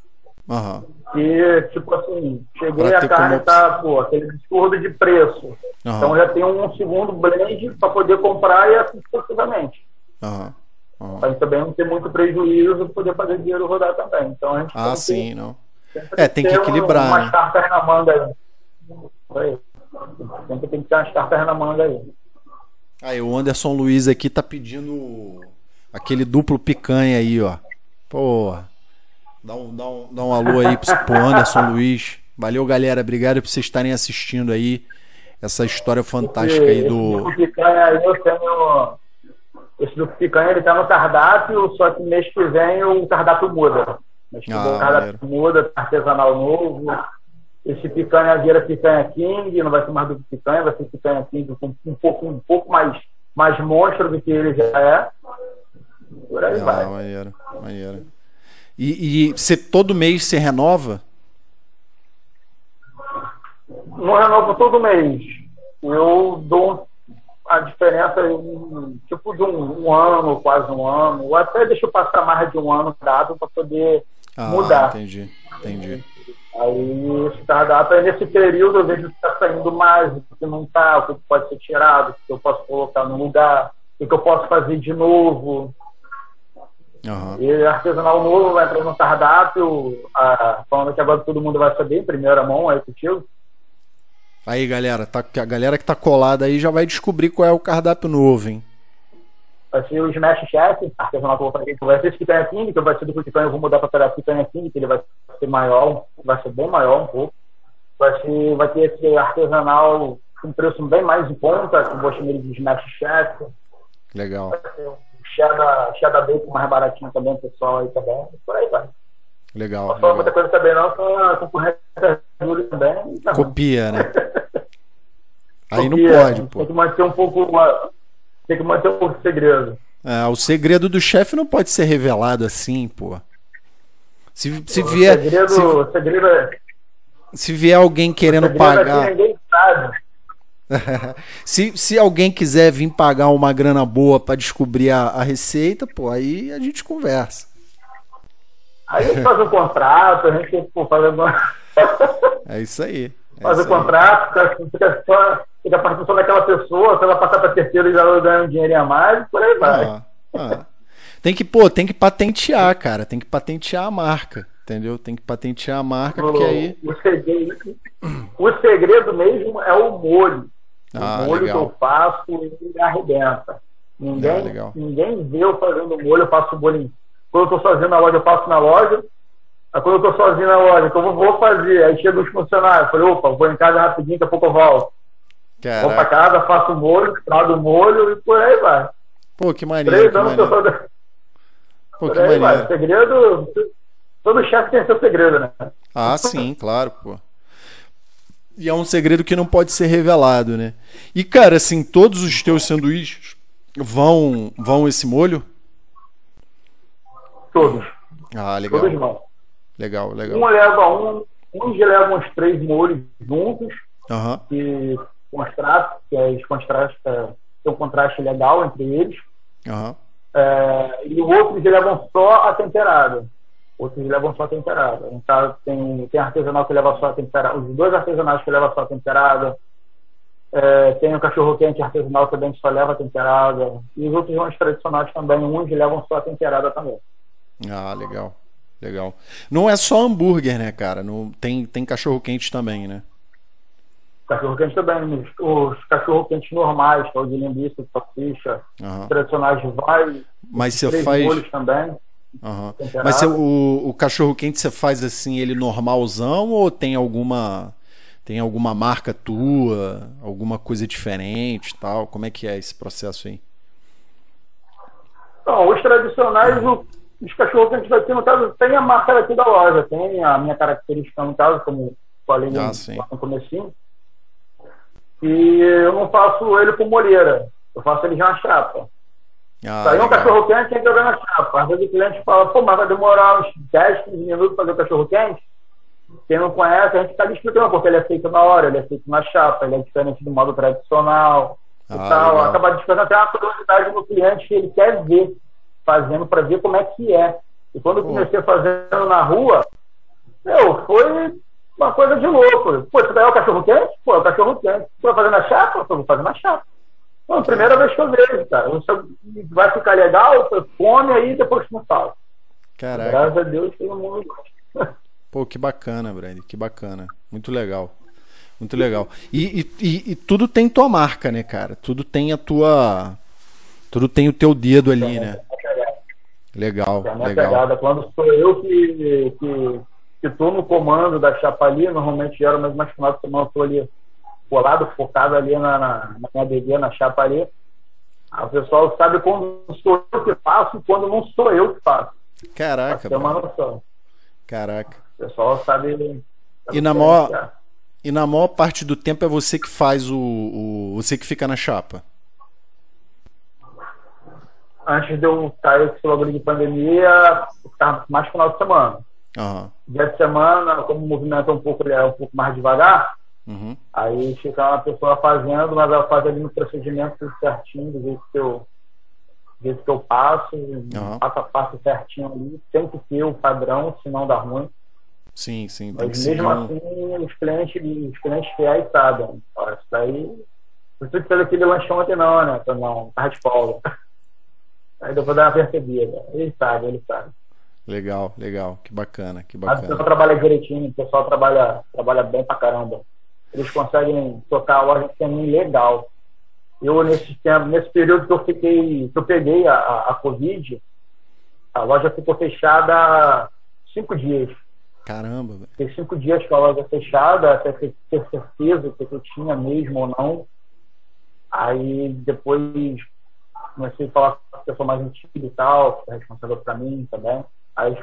aham. E, tipo assim, cheguei a carne como tá, pô, aquele absurdo de preço. Aham. Então já tem um segundo blend para poder comprar e assim sucessivamente. Aham. Aham. Para também não ter muito prejuízo poder fazer dinheiro rodar também. Então a gente Ah, tem que sim, não. É, tem que equilibrar, Um, umas né? cartas na manga aí. Sempre tem que ter umas cartas na manga aí. Aí o Anderson Luiz aqui tá pedindo aquele duplo picanha aí, ó. Porra. Dá um, dá um, dá um alô aí pro pro Anderson Luiz. Valeu, galera. Obrigado por vocês estarem assistindo aí essa história fantástica aí Esse do. duplo picanha aí eu tenho. Esse duplo picanha ele tá no cardápio, só que mês que vem o cardápio muda. Que Ah, o cardápio muda, tá artesanal novo. Esse picanha vira picanha king, não vai ser mais duplo picanha, vai ser picanha king com um pouco, um pouco mais, mais monstro do que ele já é. Por aí Ah, vai. maneiro, maneiro. E, e todo mês você renova? Não renovo todo mês. Eu dou a diferença tipo de um, um ano, quase um ano, ou até deixo eu passar mais de um ano dado para poder Ah, mudar. entendi, entendi. Aí cardápio, aí nesse período eu vejo que está saindo mais, o que não está, o que pode ser tirado, o que eu posso colocar no lugar, o que eu posso fazer de novo. Aham. E artesanal novo vai entrar no cardápio, ah, falando que agora todo mundo vai saber em primeira mão aí contigo. Aí, galera, tá, a galera que tá colada aí já vai descobrir qual é o cardápio novo, hein? Vai ser o Smash Chef, artesanal que eu vou fazer, que vai ser esse picanha king, que vai ser do picanha, eu vou mudar para pegar picanha king, que ele vai ser maior, vai ser bem maior um pouco. Vai, ser, vai ter esse artesanal com preço bem mais em conta, que eu vou chamar ele de Smash Chef. Legal, Vai ter o cheddar, cheddar bacon mais baratinho também, pessoal aí também. Por aí vai. Legal. Não fala muita coisa também não, só a concorrência também. Tá. Copia, né? Aí não Copia, pode, Tem pô. que manter um pouco, tem que manter um pouco de segredo. É, o segredo do chefe não pode ser revelado assim, pô. Se, se o vier, segredo, se, o segredo é se vier alguém querendo segredo aqui pagar, ninguém sabe. se, se alguém quiser vir pagar uma grana boa pra descobrir a, a receita, pô, aí a gente conversa. Aí a gente faz um contrato, a gente pô, faz, alguma- É isso aí. É faz o contrato, fica, fica, só, fica a participação daquela pessoa, se ela passar para terceiro e ela ganha um dinheirinho a mais, por aí vai. Ah, ah. Tem que, pô, tem que patentear, cara. Tem que patentear a marca. Entendeu? Tem que patentear a marca, porque aí. o, segredo, o segredo mesmo é o molho. Ah, o molho legal. que eu faço, ele arrebenta. Ninguém, Ah, ninguém vê eu fazendo molho, eu faço o bolinho. Quando eu tô sozinho na loja, eu faço na loja. Aí quando eu tô sozinho na loja, então eu vou fazer. Aí chega os funcionários, eu falei, opa, vou em casa rapidinho, daqui a pouco eu volto. Vou pra Caraca. casa, faço o molho, trago o molho e por aí vai. Pô, que maneiro. Três Que anos que eu maneiro. sou. Pô, Por que aí vai. maneiro. Segredo. Todo chefe tem seu segredo, né? Ah, sim, claro, pô. E é um segredo que não pode ser revelado, né? E, cara, assim, todos os teus sanduíches vão vão esse molho? Todos. Ah, legal. Todos vão. Legal, Um legal. leva um, uns levam uns três molhos juntos, Aham. que contrato, que é os ter um contraste legal entre eles. Aham. É, e outros levam só a temperada. Outros levam só a temperada. Então, tem, tem artesanal que leva só a temperada. Os dois artesanais que levam só a temperada. É, tem o cachorro quente artesanal também que só leva a temperada. E os outros mais tradicionais também, uns levam só a temperada também. Ah, legal. Legal. Não é só hambúrguer, né, cara? Não, tem, tem cachorro quente também, né? Cachorro quente também. Os, os cachorro quentes normais, que é o de linguiça, de salsicha, Aham. tradicionais vai. Mas você faz. também. Temperado. Mas você- o, o cachorro quente você faz assim, ele normalzão ou tem alguma tem alguma marca tua, alguma coisa diferente, e tal? Como é que é esse processo aí? Então, os tradicionais, o- os cachorros que a gente vai ter, no caso, tem a marca aqui da loja, tem a minha característica, no caso, como falei Ah, no, sim. no comecinho. E eu não faço ele com molheira, eu faço ele já na chapa. Ah, é um cachorro quente, tem que jogar na chapa. Às vezes o cliente fala, pô, mas vai demorar uns 10, 15 minutos para fazer o cachorro quente. Quem não conhece, a gente está explicando, porque ele é feito na hora, ele é feito na chapa, ele é diferente do modo tradicional e Ah, tal. legal. Acaba despertando até uma curiosidade no cliente que ele quer ver, fazendo para ver como é que é. E quando eu Pô. comecei fazendo na rua, meu, foi uma coisa de louco. Pô, daí é o cachorro quente? Pô, é o cachorro quente. Pô, vai fazer na chapa? Pô, vou fazer na chapa. Pô, primeira vez que eu vejo, cara. Você vai ficar legal, você come aí depois não fala. Caraca. Graças a Deus todo mundo gosta. Pô, que bacana, Brand, que bacana. Muito legal. Muito legal. E, e- e- e tudo tem tua marca, né, cara? Tudo tem a tua. Tudo tem o teu dedo ali, né? Legal, É a minha legal. pegada. Quando sou eu que, que, que tô no comando da chapa ali, normalmente geralmente mais final de semana eu tô ali colado, focado ali na, na, na minha bebê, na chapa ali. Ah, O pessoal sabe quando sou eu que faço e quando não sou eu que faço. Caraca, Tem uma noção. caraca. O pessoal sabe. sabe E na que maior- é. E na maior parte do tempo é você que faz o. o- você que fica na chapa. Antes de eu sair esse bagulho de pandemia, tá mais final de semana. Aham. Dia de semana, como o movimento é um pouco, ele é um pouco mais devagar, Uhum. Aí fica uma pessoa fazendo, mas ela faz ali no procedimento tudo certinho, do jeito que eu, do jeito que eu passo, Aham. passo a passo certinho ali. Tem que ter o padrão, senão dá ruim. Sim, sim. Tem Mas mesmo um... assim, os clientes, os clientes fiéis sabem. Ó, Isso daí. Isso que fez aquele lanchão ontem não, né? Então, não, tava de folga. Aí depois dar uma percebida. Ele sabe, ele sabe. Legal, legal. Que bacana, que Mas o pessoal bacana. trabalha direitinho, o pessoal trabalha, trabalha bem pra caramba. Eles conseguem tocar a loja sem mim legal. Eu, nesse tempo, nesse período que eu fiquei, que eu peguei a, a, a Covid, a loja ficou fechada cinco dias. Caramba, velho. Fiquei cinco dias com a loja fechada, até ter certeza que eu tinha mesmo ou não. Aí depois comecei a falar com a pessoa mais antiga e tal, que é responsável pra mim também. Aí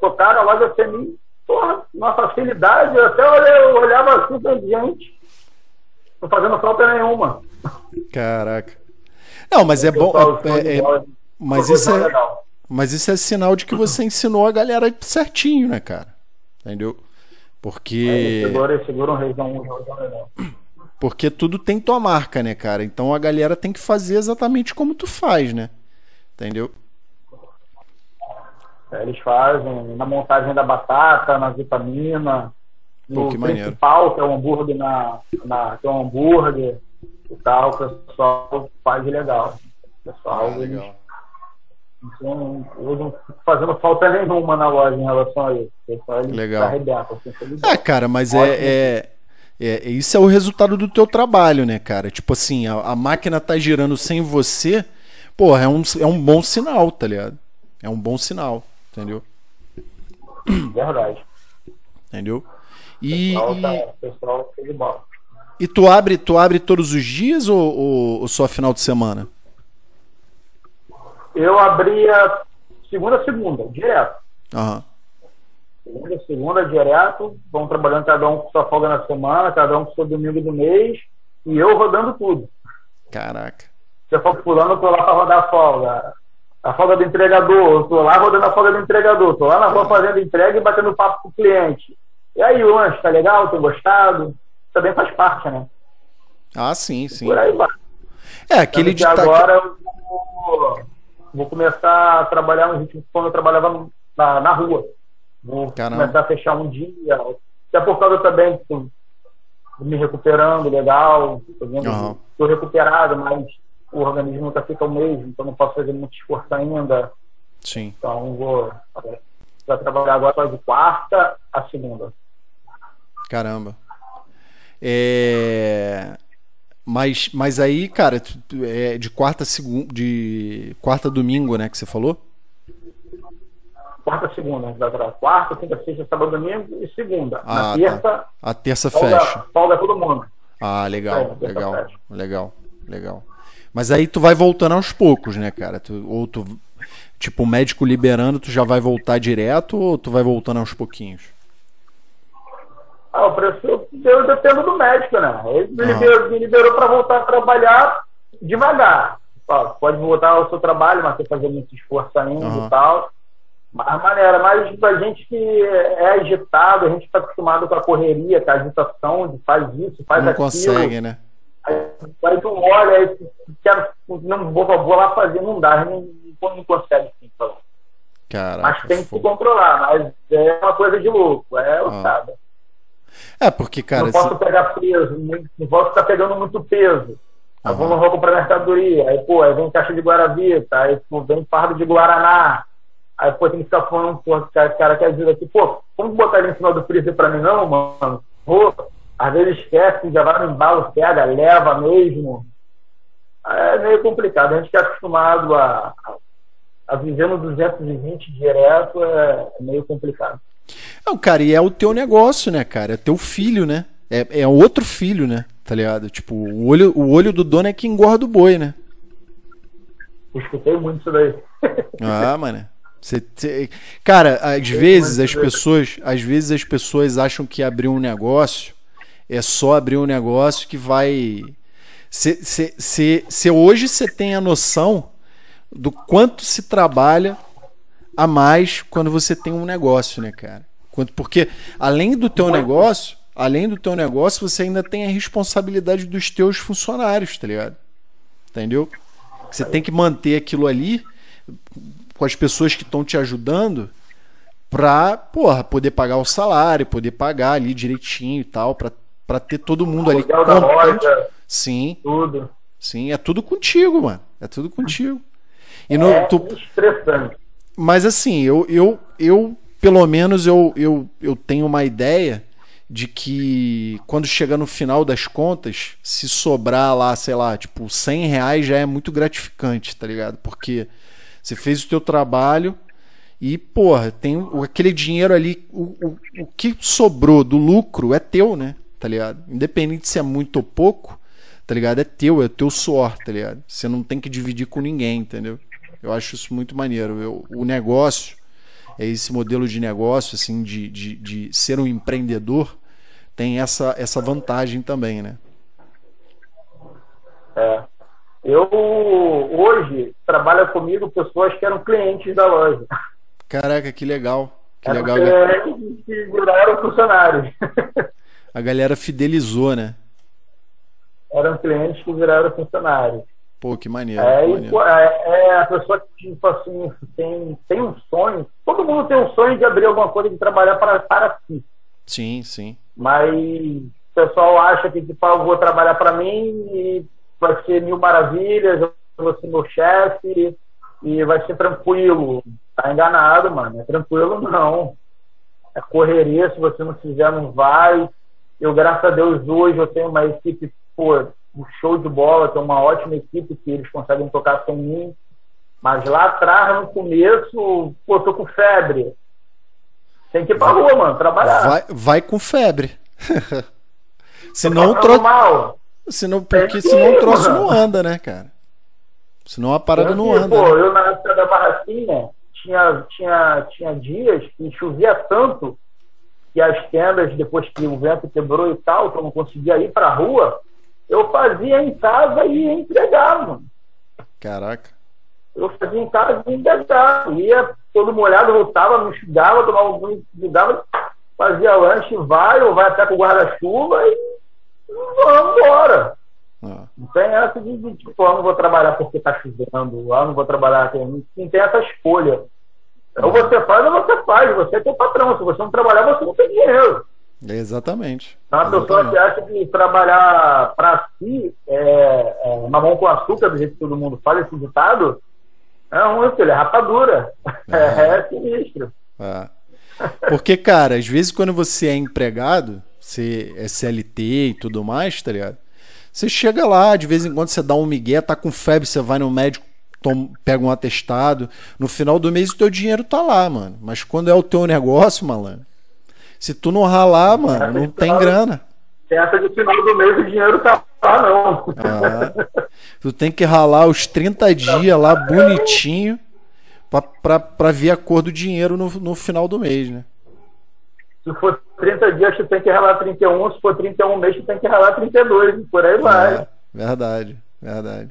tocaram a loja sem mim, porra, uma facilidade, eu até eu olhava assim, falei, gente, não fazendo falta nenhuma. Caraca. Não, mas é bom. É- é- mas isso é, mas isso é sinal de que você ensinou a galera certinho, né, cara? Entendeu? Porque Segura, segura um reisão, um reisão legal. Porque tudo tem tua marca, né, cara? Então a galera tem que fazer exatamente como tu faz, né? Entendeu? É, Eles fazem na montagem da batata, na vitamina, Pô, no que maneiro. principal, que é o hambúrguer na, na que é o hambúrguer e tal, o pessoal faz legal. O pessoal, Ah, eles legal. não, eu não fico fazendo falta nenhuma na loja em relação a isso. O pessoal, eles Legal. arrebentam, assim, eles Ah, cara, mas Ótimo. é, é, é- Isso é o resultado do teu trabalho, né, cara? Tipo assim, a, a máquina tá girando sem você, porra, é um, é um bom sinal, tá ligado? É um bom sinal, entendeu? Verdade. Entendeu? E, pessoal, e, tá, pessoal foi de bola. e tu abre, tu abre todos os dias ou, ou, ou só final de semana? Eu abria segunda a segunda, direto. Aham. Segunda segunda, direto. Vão trabalhando cada um com sua folga na semana, cada um com seu domingo do mês. E eu rodando tudo. Caraca. Se eu for fulano, eu tô lá para rodar a folga. A folga do entregador, eu tô lá rodando a folga do entregador. Tô lá na rua fazendo entrega e batendo papo com o cliente. E aí, o lanche, tá legal? Tem gostado? Também faz parte, né? Ah, sim, sim. Por aí vai. É, aquele de agora eu vou, vou, começar a trabalhar no ritmo quando eu trabalhava na, na rua. Vou Caramba. começar a fechar um dia. Até por causa também tipo, me recuperando legal, estou uhum. recuperado, mas o organismo nunca fica o mesmo, então não posso fazer muito esforço ainda. Sim. Então vou vai trabalhar agora só de quarta a segunda. Caramba. É... Mas, mas aí, cara, é de quarta a segunda, de quarta a domingo, né, que você falou? Quarta a segunda, quarta, quinta, sexta, sábado, domingo e segunda. Ah, Na tá. terça. Tá. A terça folga, fecha. Folga todo mundo. Ah, legal, é, legal, fecha. legal, legal. Mas aí tu vai voltando aos poucos, né, cara? Tu, ou tu, tipo, o médico liberando, tu já vai voltar direto ou tu vai voltando aos pouquinhos? Ah, o preço eu dependo do médico, né? Ele me liberou, liberou para voltar a trabalhar devagar. pode voltar ao seu trabalho, mas tem que fazer muito esforço ainda uhum. e tal. Mas maneira, mas a gente que é agitado, a gente está acostumado com a correria, com a agitação, de faz isso, faz não aquilo. Não consegue, né? Aí, aí tu olha, aí tu quer, não vou, vou lá fazer, não dá, não, não consegue sim, Caraca, mas tem que se controlar, mas é uma coisa de louco, é o ah. É, porque, cara. Não posso pegar peso, não posso estar pegando muito peso. Aí uhum. no roubo para mercadoria, aí, pô, aí vem caixa de Guaravita, aí pô, vem fardo de Guaraná. Aí, pô, tem que ficar falando, pô, cara, cara quer dizer aqui, pô, como botar ele em cima do freezer pra mim, não, mano? Pô, às vezes esquece, já vai no embalo, pega, leva mesmo. É meio complicado. A gente que é acostumado a, a viver no 220 direto é, é meio complicado. Não, cara, e é o teu negócio, né, cara? É teu filho, né? É, é outro filho, né? Tá ligado? Tipo, o olho, o olho do dono é que engorda o boi, né? Eu escutei muito isso daí. Ah, mano. Cê, cê... Cara, às vezes as pessoas, às vezes as pessoas acham que abrir um negócio é só abrir um negócio que vai. Se, se, se, se hoje você tem a noção do quanto se trabalha a mais quando você tem um negócio, né, cara? Porque além do teu negócio, além do teu negócio, você ainda tem a responsabilidade dos teus funcionários, tá ligado? Entendeu? Você tem que manter aquilo ali com as pessoas que estão te ajudando pra, porra, poder pagar o salário, poder pagar ali direitinho e tal, pra, pra ter todo mundo ali contente. Sim. Tudo. Sim, é tudo contigo, mano. É tudo contigo. E no, é tu... estressante. Mas assim, eu, eu, eu pelo menos eu, eu, eu tenho uma ideia de que quando chega no final das contas, se sobrar lá, sei lá, tipo, 100 reais já é muito gratificante, tá ligado? Porque você fez o teu trabalho e, porra, tem aquele dinheiro ali, o, o, o que sobrou do lucro é teu, né? Tá ligado? Independente se é muito ou pouco, tá ligado? É teu, é teu suor, tá ligado? Você não tem que dividir com ninguém, entendeu? Eu acho isso muito maneiro. Eu, o negócio, é esse modelo de negócio, assim, de, de, de ser um empreendedor, tem essa, essa vantagem também, né? É. Eu hoje trabalho comigo pessoas que eram clientes da loja. Caraca, que legal. Que eram legal. que viraram funcionários. A galera fidelizou, né? Eram clientes que viraram funcionários. Pô, que maneiro. É, que maneiro. é, é a pessoa que, tipo assim, tem, tem um sonho. Todo mundo tem um sonho de abrir alguma coisa, de trabalhar para, para si. Sim, sim. Mas o pessoal acha que, tipo, ah, eu vou trabalhar para mim e vai ser mil maravilhas, eu vou ser meu chefe e vai ser tranquilo. Tá enganado, mano. É tranquilo, não. É correria, se você não fizer, não vai. Eu, graças a Deus, hoje eu tenho uma equipe, pô, um show de bola, tem uma ótima equipe que eles conseguem tocar sem mim. Mas lá atrás, no começo, pô, tô com febre. Tem que ir pra rua, mano, trabalhar. Vai, vai com febre. senão o troço. Senão, porque senão o troço não anda, né, cara? Senão a parada eu, não anda. Pô, né? eu na época da barraquinha tinha, tinha, tinha dias que chovia tanto que as tendas, depois que o vento quebrou e tal, que eu não conseguia ir pra rua, eu fazia em casa e entregava. Caraca. Eu fazia em casa e entregava. Ia todo molhado, voltava, me enxugava, tomava um banho, enxugava, fazia lanche, vai ou vai até com o guarda-chuva e vamos embora. Ah. Não tem essa de, de tipo, eu não vou trabalhar porque está chovendo, eu não vou trabalhar. Não, não tem essa escolha. Ou você faz ou você faz. Você é teu patrão. Se você não trabalhar, você não tem dinheiro. Exatamente. Então, a pessoa que acha que trabalhar para si é, é mamão com açúcar, do jeito que todo mundo fala, esse ditado, é um filho, é rapadura. É, é, é sinistro. É. Porque, cara, às vezes quando você é empregado, você é CLT e tudo mais, tá ligado? Você chega lá, de vez em quando você dá um migué, tá com febre, você vai no médico, toma, pega um atestado. No final do mês o teu dinheiro tá lá, mano. Mas quando é o teu negócio, malandro, se tu não ralar, mano, não tem grana. Tem essa de final do mês o dinheiro tá lá, não. Ah, tu tem que ralar os 30 dias lá bonitinho pra, pra, pra ver a cor do dinheiro no, no final do mês, né? Se for 30 dias, tu tem que ralar 31. Se for 31 mês, tu tem que ralar 32. Por aí vai. É, verdade, verdade.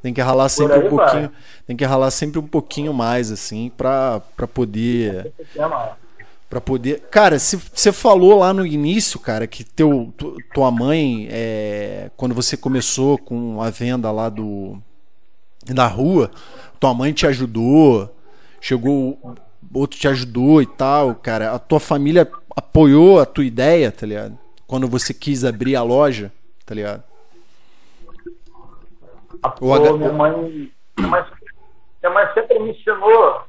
Tem que ralar sempre um pouquinho. Vai. Tem que ralar sempre um pouquinho mais, assim, pra, pra poder. Pra poder. Cara, se você falou lá no início, cara, que teu, tu, tua mãe, é, quando você começou com a venda lá do. da rua, tua mãe te ajudou, chegou. Outro te ajudou e tal, cara. A tua família apoiou a tua ideia, tá ligado? Quando você quis abrir a loja, tá ligado? Apoiou, minha mãe, minha mãe, minha mãe sempre me ensinou,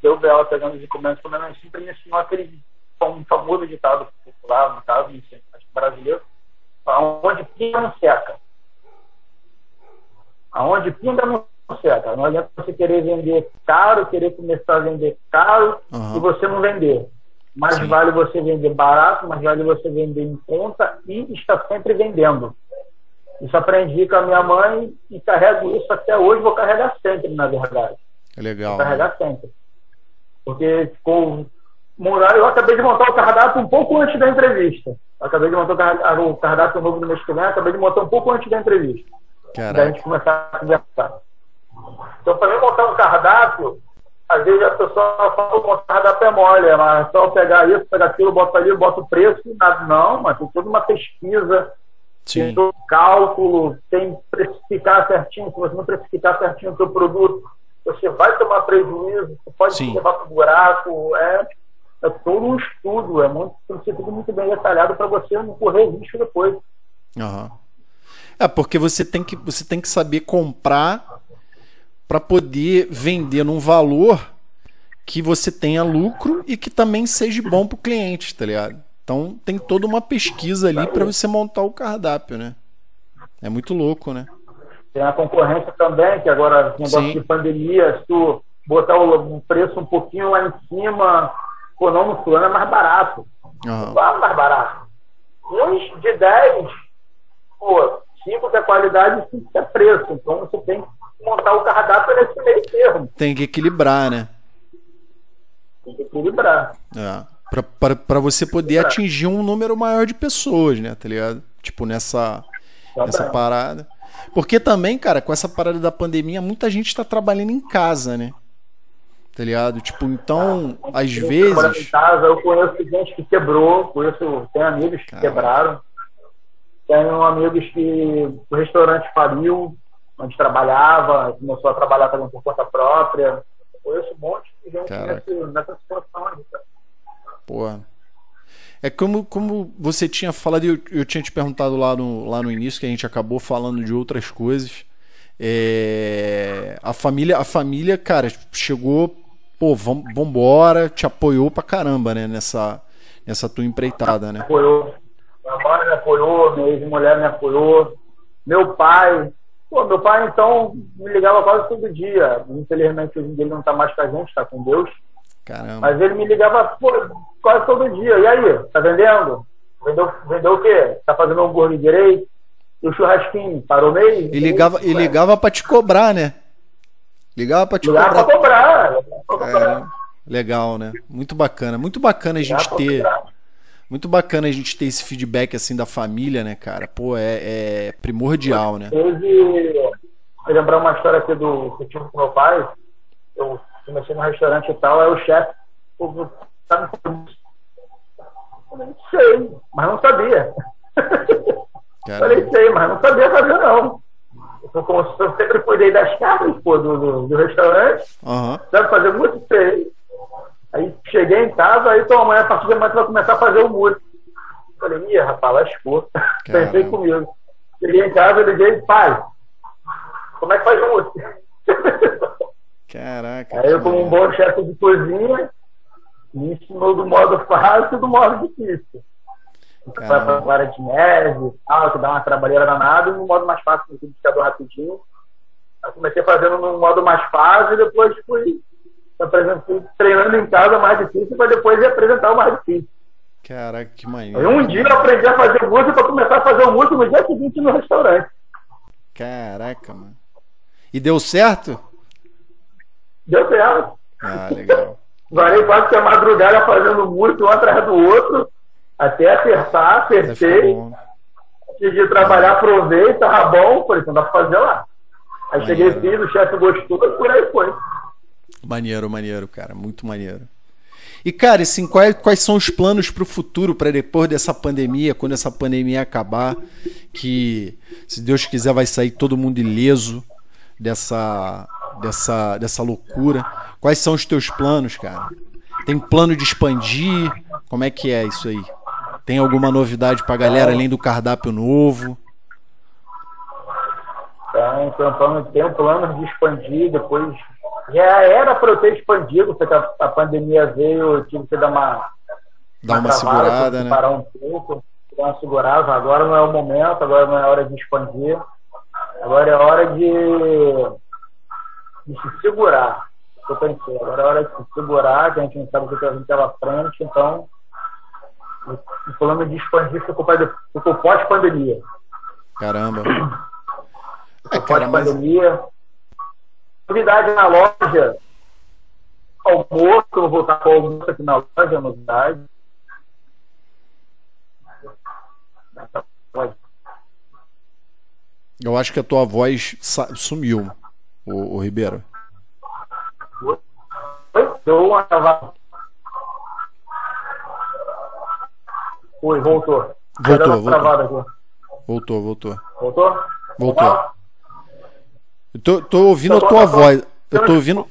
deu dela pegando de começo, minha mãe sempre me ensinou aquele um famoso ditado popular, no caso, brasileiro, aonde pinga não seca. Aonde pinga não seca. Não adianta você querer vender caro, querer começar a vender caro uhum. e você não vender. Mais Sim. vale você vender barato, mais vale você vender em conta e estar sempre vendendo. Isso aprendi com a minha mãe e carrego isso até hoje, vou carregar sempre, na verdade. É legal. Vou carregar né? sempre. Porque ficou. Eu acabei de montar o cardápio um pouco antes da entrevista. Eu acabei de montar o cardápio novo do mês que vem, acabei de montar um pouco antes da entrevista. Caraca. Da gente começar a conversar. Então, para mim montar um cardápio, às vezes a pessoa fala o cardápio é mole, mas só pegar isso, pegar aquilo, bota ali, bota o preço, nada. Não, mas tem toda uma pesquisa, Sim. todo cálculo, tem que precificar certinho. Se você não precificar certinho o seu produto, você vai tomar prejuízo, você pode Sim. levar para o buraco. É, é todo um estudo, é muito, tem que ser tudo muito bem detalhado para você não correr risco depois. Uhum. É, porque você tem que, você tem que saber comprar para poder vender num valor que você tenha lucro e que também seja bom para o cliente, tá ligado? Então tem toda uma pesquisa ali para você montar o cardápio, né? É muito louco, né? Tem a concorrência também, que agora, negócio de pandemia, se tu botar o preço um pouquinho lá em cima, pô, não, no fulano é mais barato. Uhum. Não é mais barato. Uns de 10, pô, 5 que é qualidade e 5 que é preço. Então você tem que montar o cardápio nesse meio termo. Tem que equilibrar, né? Tem que equilibrar. É. Para você poder atingir um número maior de pessoas, né? Tá ligado? Tipo, nessa, nessa parada. Porque também, cara, com essa parada da pandemia, muita gente está trabalhando em casa, né? Tá ligado? Tipo, então, ah, às vezes. Em casa, eu conheço gente que quebrou, conheço, tem amigos que quebraram. Tenho amigos que o restaurante faliu, onde trabalhava, começou a trabalhar também por conta própria. Eu conheço um monte de gente nesse, nessa situação aí, cara. Porra. É como, como você tinha falado, eu, eu tinha te perguntado lá no, lá no início, que a gente acabou falando de outras coisas. É, a família, a família, cara, chegou, pô, vamos, vambora, te apoiou pra caramba, né, nessa, nessa tua empreitada, né? Me apoiou. Minha mãe me apoiou, minha ex-mulher me apoiou, meu pai. Pô, meu pai, então, me ligava quase todo dia. Infelizmente, hoje em dia ele não tá mais com a gente, tá com Deus. Caramba. Mas ele me ligava pô, quase todo dia. E aí, tá vendendo? Vendeu, vendeu o quê? Tá fazendo hambúrguer direito? E o churrasquinho? Parou meio? E ligava, e ligava pra te cobrar, né? Ligava pra te ligava cobrar. Pra cobrar. Pra cobrar. É, legal, né? Muito bacana. Muito bacana a gente ter. Muito bacana a gente ter esse feedback assim da família, né, cara? Pô, é, é primordial, né? Hoje, lembrar uma história aqui do que eu tive com meu pai. Eu comecei no restaurante e tal, aí o chefe, sabe? Eu não sei, mas não sabia. Caramba. Falei, sei, mas não sabia fazer, não. Eu, como, eu sempre cuidei das carnes, pô, do, do, do restaurante. Uhum. Sabe fazer muito sei. Aí cheguei em casa, aí tua mãe, a partir de amanhã, vai começar a fazer o muro. Falei, ih, rapaz, lascou. Pensei comigo. Cheguei em casa, liguei, pai, como é que faz o muro? Caraca. Aí eu, como um bom chefe de cozinha, me ensinou do modo fácil e do modo difícil. Para clara de neve tal, que dá uma trabalheira danada, e no modo mais fácil, no liquidificador rapidinho. Aí comecei fazendo no modo mais fácil e depois fui treinando em casa mais difícil para depois ir apresentar o mais difícil. Caraca, que maneiro. Um dia eu aprendi a fazer música para começar a fazer o música no dia seguinte no restaurante. Caraca, mano. E deu certo? Deu certo. Ah, legal. Varei quase que a madrugada fazendo muito um atrás do outro, até acertar, acertei. de trabalhar, provei, tava bom, falei, então dá pra fazer lá. Aí maneiro. cheguei fiz, o chefe gostou e por aí foi. Maneiro, maneiro, cara, muito maneiro. E, cara, assim, quais, quais são os planos para o futuro, para depois dessa pandemia, quando essa pandemia acabar, que, se Deus quiser, vai sair todo mundo ileso dessa, dessa, dessa loucura. Quais são os teus planos, cara? Tem plano de expandir? Como é que é isso aí? Tem alguma novidade pra galera além do cardápio novo? Tem, tem um plano, tem um plano de expandir, depois já era para eu ter expandido, porque a, a pandemia veio, eu tive que dar uma, dar uma, uma segurada, né? Parar um pouco, dar uma segurada. Agora não é o momento, agora não é hora de expandir. Agora é hora de, de se segurar. Eu pensei, agora é hora de se segurar, que a gente não sabe o que a gente pela frente, então o plano de expandir ficou, ficou pós-pandemia. Caramba. É, pós-pandemia. Mas... Novidade na loja. Almoço, vou voltar com o almoço aqui na loja, novidade. Eu acho que a tua voz sumiu, o, o Ribeiro. Deu uma travada. Oi, voltou. Voltou, voltou. Voltou, voltou. Voltou? Voltou. Eu tô, tô ouvindo a tua voz. Eu tô ouvindo.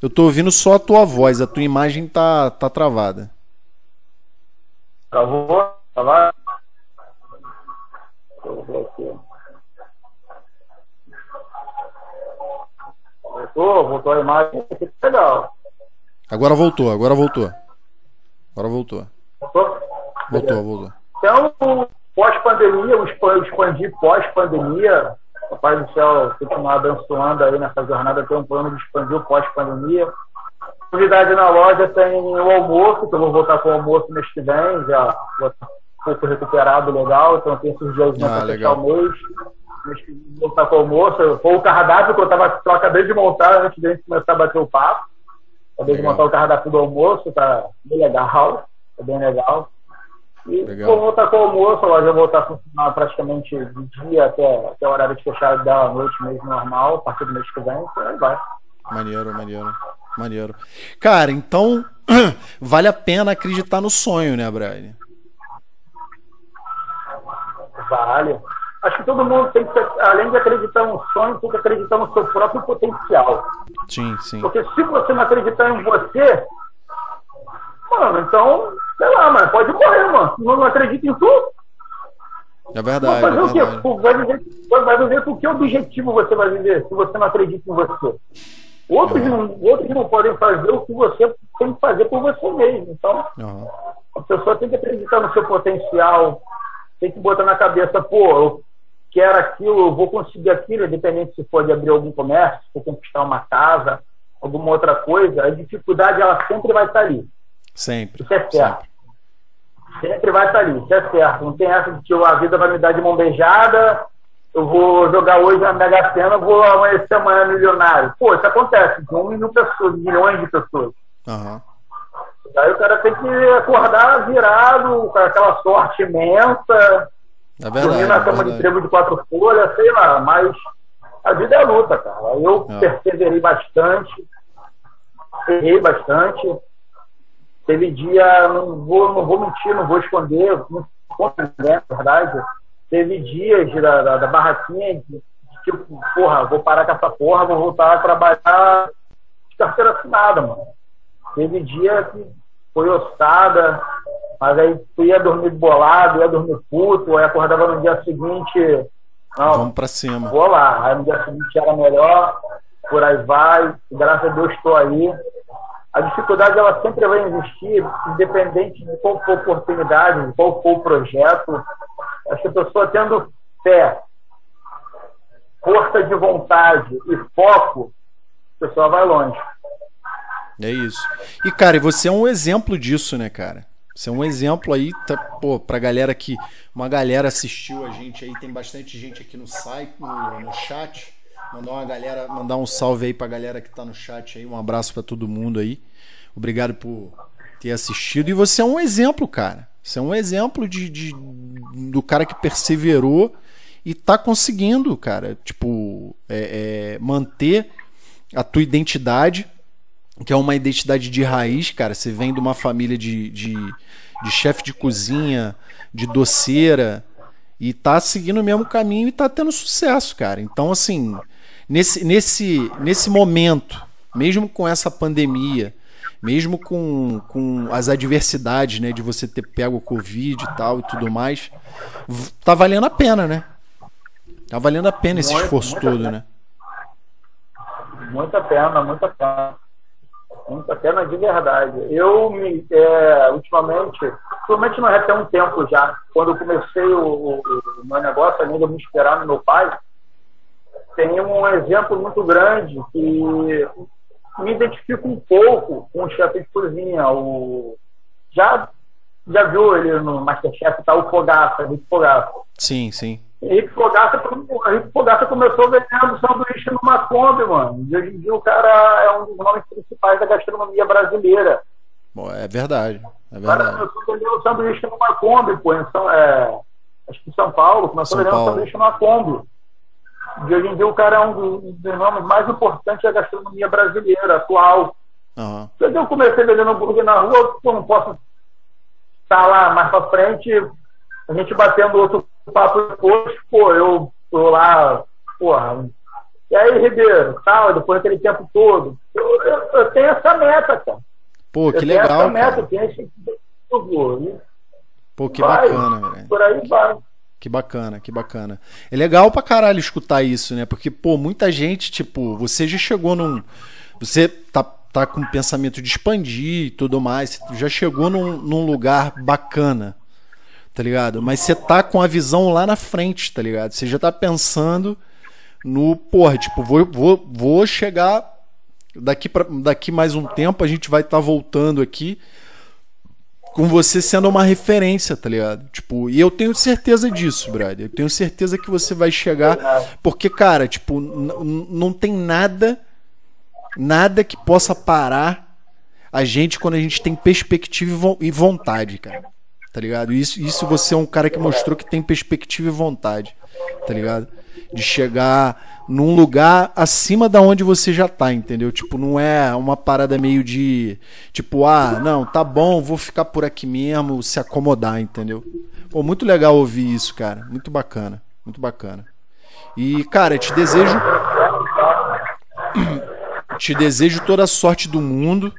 Eu tô ouvindo só a tua voz, a tua imagem tá, tá travada. Travou? Travado? Ver aqui. Voltou, voltou a imagem. Legal. Agora voltou, agora voltou. Agora voltou. Voltou? Voltou, voltou. Então, pós-pandemia, o expandir pós-pandemia, o Pai do Céu continuar abençoando aí nessa jornada, tem um plano de expandir pós-pandemia. Novidade na loja tem o almoço, que eu vou voltar com o almoço mês que vem, já vou estar um pouco recuperado legal, então tem esses dias ah, para fechar o mês voltar com o almoço. Foi o cardápio que eu, tava, que eu acabei de montar antes de a gente começar a bater o papo. Acabei legal. de montar o cardápio do almoço, tá bem legal. Tá bem legal. E legal. vou voltar com o almoço, a loja voltar a funcionar praticamente do dia até, até o horário de fechar da noite mesmo normal, a partir do mês que vem, aí vai. Maneiro, maneiro. Maneiro. Cara, então vale a pena acreditar no sonho, né, Brian? Vale acho que todo mundo tem que, além de acreditar no sonho, tem que acreditar no seu próprio potencial. Sim, sim. Porque se você não acreditar em você, mano, então, sei lá, mano, pode morrer, mano. Não, não acredita em tu. É verdade. Vai fazer é o quê? Vai viver, vai viver com que objetivo você vai viver se você não acredita em você? Outros, uhum. não, outros não podem fazer o que você tem que fazer por você mesmo. Então, uhum. a pessoa tem que acreditar no seu potencial, tem que botar na cabeça, pô, eu quero aquilo, eu vou conseguir aquilo, independente se for de abrir algum comércio, se for conquistar uma casa, alguma outra coisa, a dificuldade ela sempre vai estar ali. Sempre. Isso é certo. Sempre, sempre vai estar ali, isso é certo. Não tem essa de que a vida vai me dar de mão beijada, eu vou jogar hoje na Mega Sena, vou amanhecer amanhã milionário. Pô, isso acontece com um milhão de pessoas, milhões de pessoas. Uhum. Aí o cara tem que acordar virado, com aquela sorte imensa, é verdade, dormir na cama é de trevo de quatro folhas, sei lá, mas a vida é luta, cara. Eu é. perseverei bastante, errei bastante. Teve dia, não vou, não vou mentir, não vou esconder, não conto, né, verdade. teve dias da, da, da barraquinha de, tipo, porra, vou parar com essa porra, vou voltar a trabalhar de carteira assinada, mano. Teve dia que foi ossada, mas aí tu ia dormir bolado, ia dormir puto, aí acordava no dia seguinte. Não, Vamos pra cima. Vou lá. Aí no dia seguinte era melhor, por aí vai. Graças a Deus estou aí. A dificuldade ela sempre vai existir, independente de qual for a oportunidade, de qual for o projeto. Essa pessoa tendo fé, força de vontade e foco, a pessoa vai longe. É isso. E, cara, você é um exemplo disso, né, cara? Você é um exemplo aí, tá, pô, pra galera que. Uma galera assistiu a gente aí, tem bastante gente aqui no site, no, no chat. Mandar uma galera, mandar um salve aí pra galera que tá no chat aí, um abraço para todo mundo aí. Obrigado por ter assistido. E você é um exemplo, cara. Você é um exemplo de, de do cara que perseverou e tá conseguindo, cara, tipo, é, é, manter a tua identidade, que é uma identidade de raiz, cara. Você vem de uma família de, de, de chefe de cozinha, de doceira, e tá seguindo o mesmo caminho e tá tendo sucesso, cara. Então, assim, nesse, nesse, nesse momento, mesmo com essa pandemia, mesmo com, com as adversidades, né, de você ter pego o Covid e tal e tudo mais, tá valendo a pena, né? Tá valendo a pena esse muito, esforço todo, pena. né? Muita pena, muita pena. Muita pena de verdade. Eu me, é, ultimamente, ultimamente não é até um tempo já, quando eu comecei o, o, o meu negócio, ainda me esperar no meu pai, tem um exemplo muito grande que me identifico um pouco com o chefe de cozinha. O... Já, já viu ele no Masterchef, tá? O Fogaça, Henrique Fogaça. Sim, sim. Henrique Fogaça, Henrique Fogaça começou vendendo sanduíche numa Kombi, mano. E hoje em dia o cara é um dos nomes principais da gastronomia brasileira. Bom, é verdade. É verdade. O cara começou vendendo sanduíche numa Kombi, pô, em São, é, acho que em São Paulo, começou São vendendo Paulo. sanduíche numa Kombi. E hoje em dia o cara é um dos nomes mais importantes da gastronomia brasileira, atual. Uhum. Quando eu comecei vendendo hambúrguer na rua, eu não posso estar lá mais pra frente, a gente batendo outro papo depois, pô, eu tô lá, porra, e aí, Ribeiro, tal, depois daquele tempo todo. Eu, eu, eu, tenho essa meta, cara. Pô, que eu legal. Tenho essa meta, cara. eu tenho esse. Pô, que vai, bacana, velho. Por aí vai. Que bacana, que bacana. É legal pra caralho escutar isso, né? Porque, pô, muita gente, tipo, você já chegou num. Você tá, tá com o pensamento de expandir e tudo mais, você já chegou num, num lugar bacana, tá ligado? Mas você tá com a visão lá na frente, tá ligado? Você já tá pensando no, porra, tipo, vou, vou, vou chegar daqui, pra, daqui mais um tempo, a gente vai estar tá voltando aqui com você sendo uma referência, tá ligado? Tipo, e eu tenho certeza disso, brother. Eu tenho certeza que você vai chegar. Porque, cara, tipo, não tem nada, nada que possa parar a gente quando a gente tem perspectiva e vontade, cara. Tá ligado? Isso, isso você é um cara que mostrou que tem perspectiva e vontade, tá ligado? De chegar num lugar acima da onde você já tá, entendeu? Tipo, não é uma parada meio de tipo, ah, não, tá bom, vou ficar por aqui mesmo, se acomodar, entendeu? Pô, muito legal ouvir isso, cara. Muito bacana, muito bacana. E, cara, te desejo te desejo toda a sorte do mundo,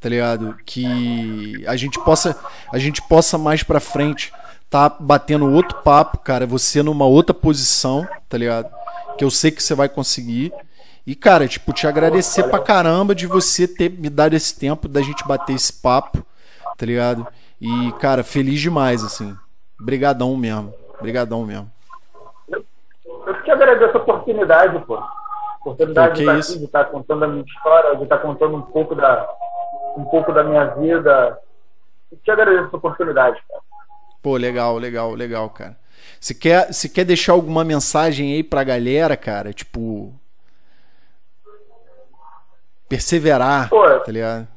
tá ligado? Que a gente possa a gente possa mais para frente tá batendo outro papo, cara, você numa outra posição, tá ligado? que eu sei que você vai conseguir. E, cara, tipo, te agradecer pra caramba de você ter me dado esse tempo da gente bater esse papo, tá ligado? E, cara, feliz demais, assim. Brigadão mesmo. Brigadão mesmo. Eu te agradeço a oportunidade, pô. A oportunidade de estar, aqui, de estar contando a minha história, de estar contando um pouco da, um pouco da minha vida. Eu te agradeço a oportunidade, cara. Pô, legal, legal, legal, cara. Se quer, se quer deixar alguma mensagem aí pra galera, cara, tipo. Perseverar, Pô, tá ligado?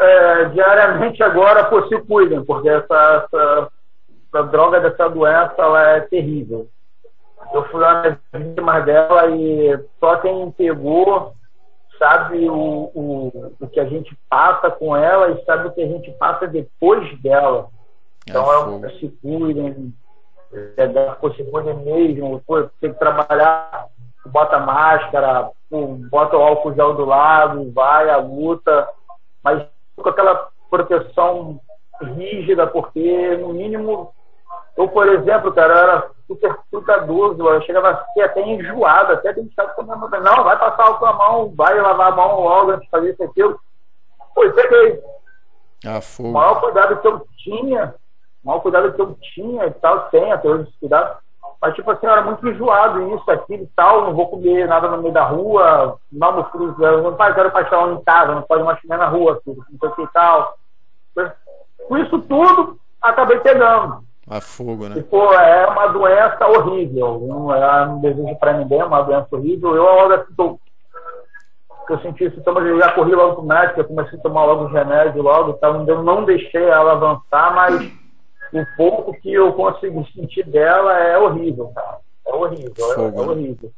É, diariamente agora, pô, se cuidem, porque essa, essa, essa, droga dessa doença ela é terrível. Eu fui uma das vítimas dela e só quem pegou sabe o, o, o que a gente passa com ela e sabe o que a gente passa depois dela. Então é, é se cuidem, é, se cuidem mesmo, pô, tem que trabalhar, bota máscara, pô, bota o álcool gel do lado, vai à luta, mas com aquela proteção rígida, porque no mínimo, eu, por exemplo, cara, eu era super frutadoso, eu chegava a ser até enjoado, até deixado com a minha mão. Não, vai passar álcool na mão, vai lavar a mão logo antes de fazer isso aquilo. Pois é que ah, fogo. o maior cuidado que eu tinha, o maior cuidado que eu tinha e tal, tem até hoje esse cuidado, mas tipo assim, eu era muito enjoado isso, aquilo e tal, não vou comer nada no meio da rua, não no frio, não faz, quero pastel em casa, não pode mais comer na rua, filho, não sei o que e tal. Com isso tudo, acabei pegando. A fogo, né? E, pô, é uma doença horrível. Não, é, não desejo para ninguém, é uma doença horrível. Eu, logo assim, tô, eu senti sintomas, eu já corri logo pro médico, eu comecei a tomar logo os remédios logo, então eu não deixei ela avançar, mas o pouco que eu consegui sentir dela é horrível, cara. É horrível, é, fogo, é, é horrível.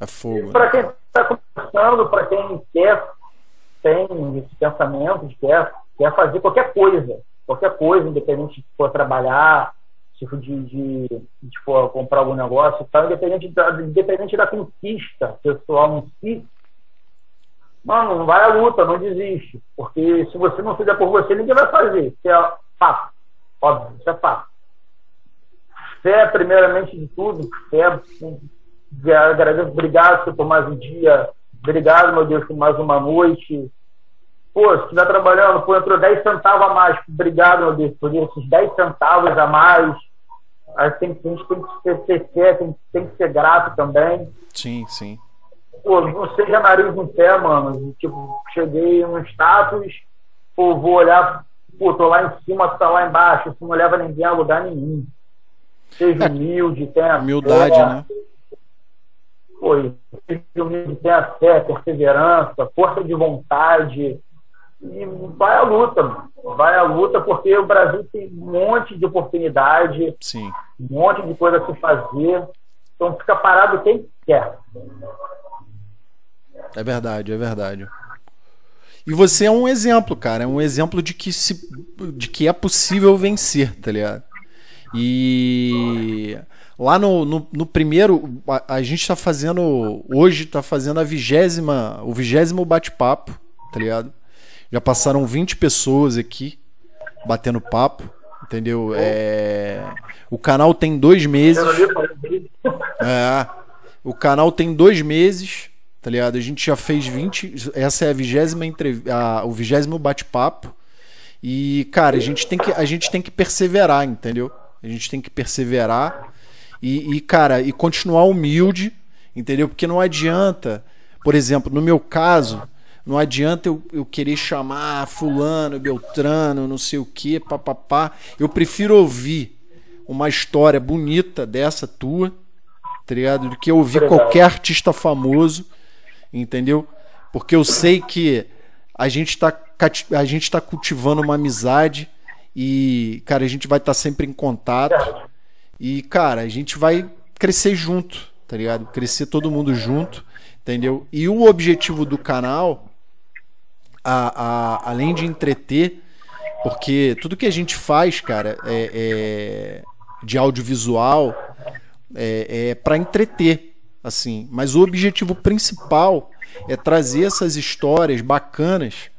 É fogo. Para né? quem está começando, para quem quer, tem esse pensamento, quer, quer fazer qualquer coisa, qualquer coisa, independente de for trabalhar, tipo de, de, de for comprar algum negócio tal, independente da, independente da conquista pessoal em si, mano, não vai à luta, não desiste. Porque se você não fizer por você, ninguém vai fazer. Isso é fato. Óbvio, isso é fato. Fé, primeiramente de tudo, fé, agradeço, obrigado por mais um dia, obrigado, meu Deus, por mais uma noite, Pô, se estiver trabalhando, pô, entrou 10 centavos a mais. Obrigado, meu Deus, por esses 10 centavos a mais. A gente tem, que ser, ser tem, que ser grato também. Sim, sim. Pô, não seja nariz em pé, mano. Tipo, cheguei no status, pô, vou olhar, pô, tô lá em cima, tu tá lá embaixo. Isso não leva ninguém a lugar nenhum. Seja é, humilde, tenha Humildade, fé. né? Pô, seja humilde, tenha fé, perseverança, força de vontade e vai à luta, vai à luta, porque o Brasil tem um monte de oportunidade, Sim. um monte de coisa a se fazer. Então fica parado quem quer. É verdade, é verdade. E você é um exemplo, cara. É um exemplo de que, se, de que é possível vencer, tá ligado? E lá no, no, no primeiro, a, a, gente tá fazendo. Hoje tá fazendo a vigésima, o vigésimo bate-papo, tá ligado? Já passaram 20 pessoas aqui batendo papo, entendeu? É... O canal tem dois meses. É, o canal tem dois meses, tá ligado? A gente já fez 20. Essa é a vigésima entrev... a, o vigésimo bate-papo. E, cara, a gente, tem que, a gente tem que perseverar, entendeu? A gente tem que perseverar e, e, cara, e continuar humilde, entendeu? Porque não adianta, por exemplo, no meu caso, não adianta eu, eu querer chamar fulano, beltrano, não sei o que, papapá. Eu prefiro ouvir uma história bonita dessa tua, tá ligado? Do que ouvir qualquer artista famoso, entendeu? Porque eu sei que a gente está a gente tá cultivando uma amizade e, cara, a gente vai estar tá sempre em contato. E, cara, a gente vai crescer junto, tá ligado? Crescer todo mundo junto, entendeu? E o objetivo do canal a, a, além de entreter, porque tudo que a gente faz, cara, é, é de audiovisual é, é para entreter, assim. Mas o objetivo principal é trazer essas histórias bacanas,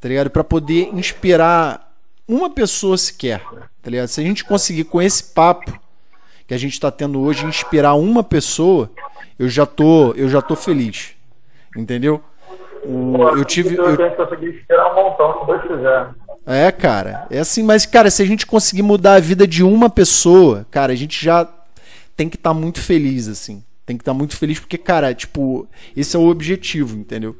tá ligado? Para poder inspirar uma pessoa sequer, tá ligado? Se a gente conseguir com esse papo que a gente está tendo hoje inspirar uma pessoa, eu já tô, eu já tô feliz, entendeu? O, Pô, eu tive. Eu, um montão. É, cara. É assim, mas, cara, se a gente conseguir mudar a vida de uma pessoa, cara, a gente já tem que estar tá muito feliz, assim. Tem que estar tá muito feliz, porque, cara, tipo, esse é o objetivo, entendeu?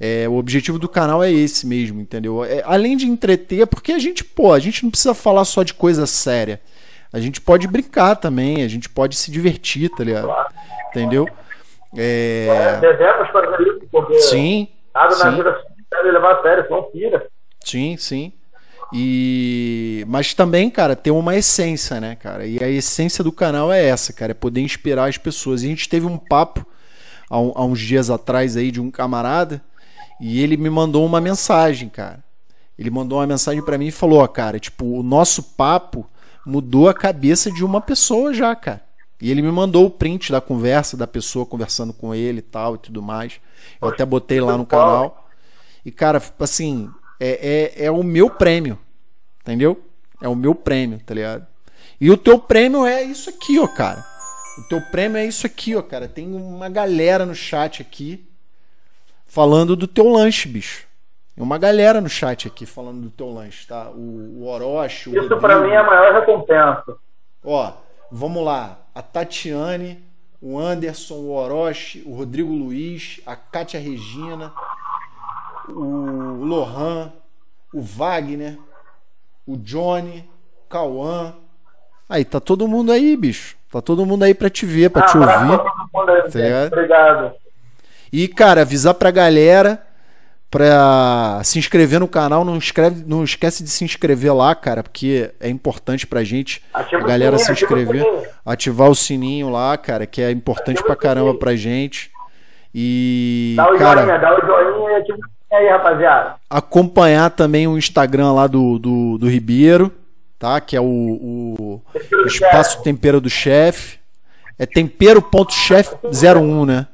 É, o objetivo do canal é esse mesmo, entendeu? É, além de entreter, porque a gente, pô, a gente não precisa falar só de coisa séria. A gente pode brincar também, a gente pode se divertir, tá ligado? Entendeu? É... é devemos fazer porque sim, nada sim. na vida deve levar a sério. Sim, sim. E mas também, cara, tem uma essência, né, cara? E a essência do canal é essa, cara, é poder inspirar as pessoas. E a gente teve um papo há, um, há uns dias atrás aí de um camarada e ele me mandou uma mensagem, cara. Ele mandou uma mensagem para mim e falou: ó, cara, tipo, o nosso papo mudou a cabeça de uma pessoa já, cara. E ele me mandou o print da conversa da pessoa conversando com ele e tal e tudo mais. Eu até botei lá no canal. E, cara, assim, é, é, é o meu prêmio. Entendeu? É o meu prêmio, tá ligado? E o teu prêmio é isso aqui, ó, cara. O teu prêmio é isso aqui, ó, cara. Tem uma galera no chat aqui falando do teu lanche, bicho. Tem uma galera no chat aqui falando do teu lanche, tá? O, o Orochi, o Isso para mim é a maior recompensa. Ó, vamos lá. A Tatiane, o Anderson, o Orochi, o Rodrigo Luiz, a Kátia Regina, o Lohan, o Wagner, o Johnny, o Cauã. Aí, tá todo mundo aí, bicho. Tá todo mundo aí pra te ver, pra ah, te ouvir. Tá Obrigado. E, cara, avisar pra galera pra se inscrever no canal. Não, escreve, não esquece de se inscrever lá, cara, porque é importante pra gente, ativa a galera sininho, se inscrever. O ativar o sininho lá, cara, que é importante ativa pra caramba pra gente. E. Dá o cara, joinha, dá o joinha e ativa aí, rapaziada. Acompanhar também o Instagram lá do, do, do Ribeiro, tá? Que é o, o Espaço Tempero do Chefe. É tempero.chef01, né?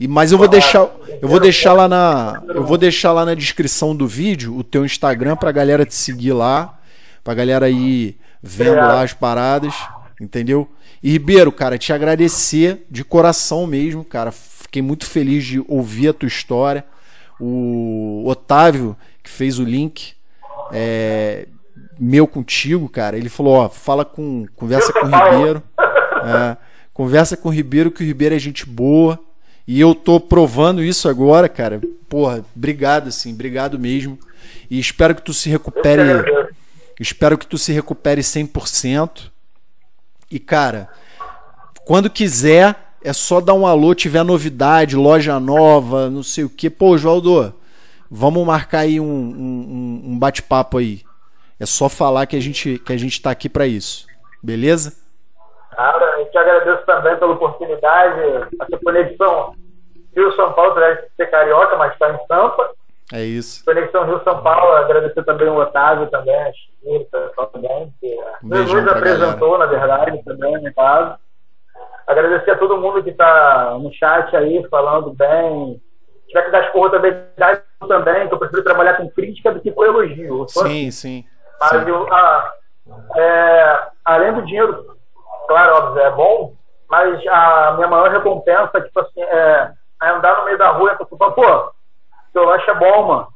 E, mas eu vou deixar, eu vou deixar lá na, eu vou deixar lá na descrição do vídeo o teu Instagram pra galera te seguir lá, pra galera ir vendo lá as paradas, entendeu? E Ribeiro, cara, te agradecer de coração mesmo, cara. Fiquei muito feliz de ouvir a tua história. O Otávio, que fez o link, é, meu contigo, cara, ele falou, ó, fala com, conversa com o Ribeiro, é, conversa com o Ribeiro, que o Ribeiro é gente boa, e eu tô provando isso agora, cara. Porra, obrigado, assim, obrigado mesmo. E espero que tu se recupere. Espero que tu se recupere 100%. E, cara, quando quiser, é só dar um alô, tiver novidade, loja nova, não sei o que. Pô, Joaldo, vamos marcar aí um, um, um bate-papo aí. É só falar que a gente, que a gente tá aqui para isso. Beleza? Cara, te agradeço também pela oportunidade, essa conexão Rio-São Paulo, apesar de ser carioca, mas está em Sampa. É isso. Conexão Rio-São Paulo, agradecer também o Otávio também, a Chita também, que nos apresentou, galera. na verdade, também, no caso. Agradecer a todo mundo que está no chat aí, falando bem. Se tiver que dar esporro também, dá também, que eu prefiro trabalhar com crítica do que com elogio. Sim, sim. Mas sim. Eu, ah, é, além do dinheiro, claro, óbvio, é bom, mas a minha maior recompensa, tipo assim, é andar no meio da rua e a pessoa fala, pô, seu lanche é bom, mano.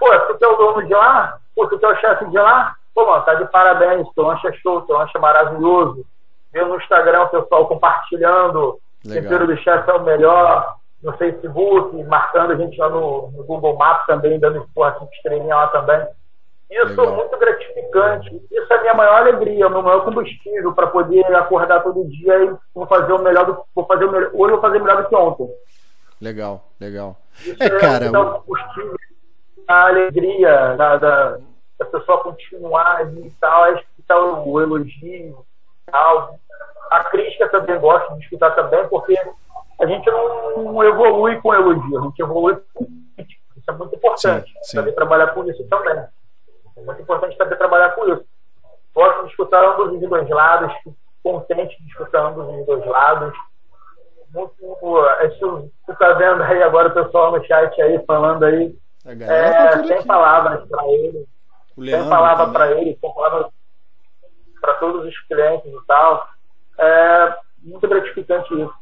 Pô, tu é o dono de lá? Pô, tu é o chefe de lá? Pô, mano, tá de parabéns, teu lanche é show, teu lanche é maravilhoso. Vê no Instagram o pessoal compartilhando, tempero do chefe é o melhor, no Facebook, marcando a gente lá no, no Google Maps também, dando porra, cinco estrelinha lá também. Isso é muito gratificante. Isso é a minha maior alegria, o meu maior combustível para poder acordar todo dia e vou fazer o melhor do, vou fazer o melhor, hoje vou fazer melhor do que ontem. Legal, legal. Isso é, cara. O... A alegria da, da, da, pessoa continuar e tal, é escutar o elogio tal. A crítica também gosto de escutar também, porque a gente não evolui com elogio, a gente evolui com crítica. Isso é muito importante. Sim, sim. Saber trabalhar com isso também. É muito importante saber trabalhar com isso. Gosto de escutar ambos os dois lados, contente de escutar ambos os dois lados muito. Você tá vendo aí agora o pessoal no chat aí falando aí. É, sem aqui. palavras para ele. Sem palavra para ele, sem palavras para todos os clientes e tal. É muito gratificante isso.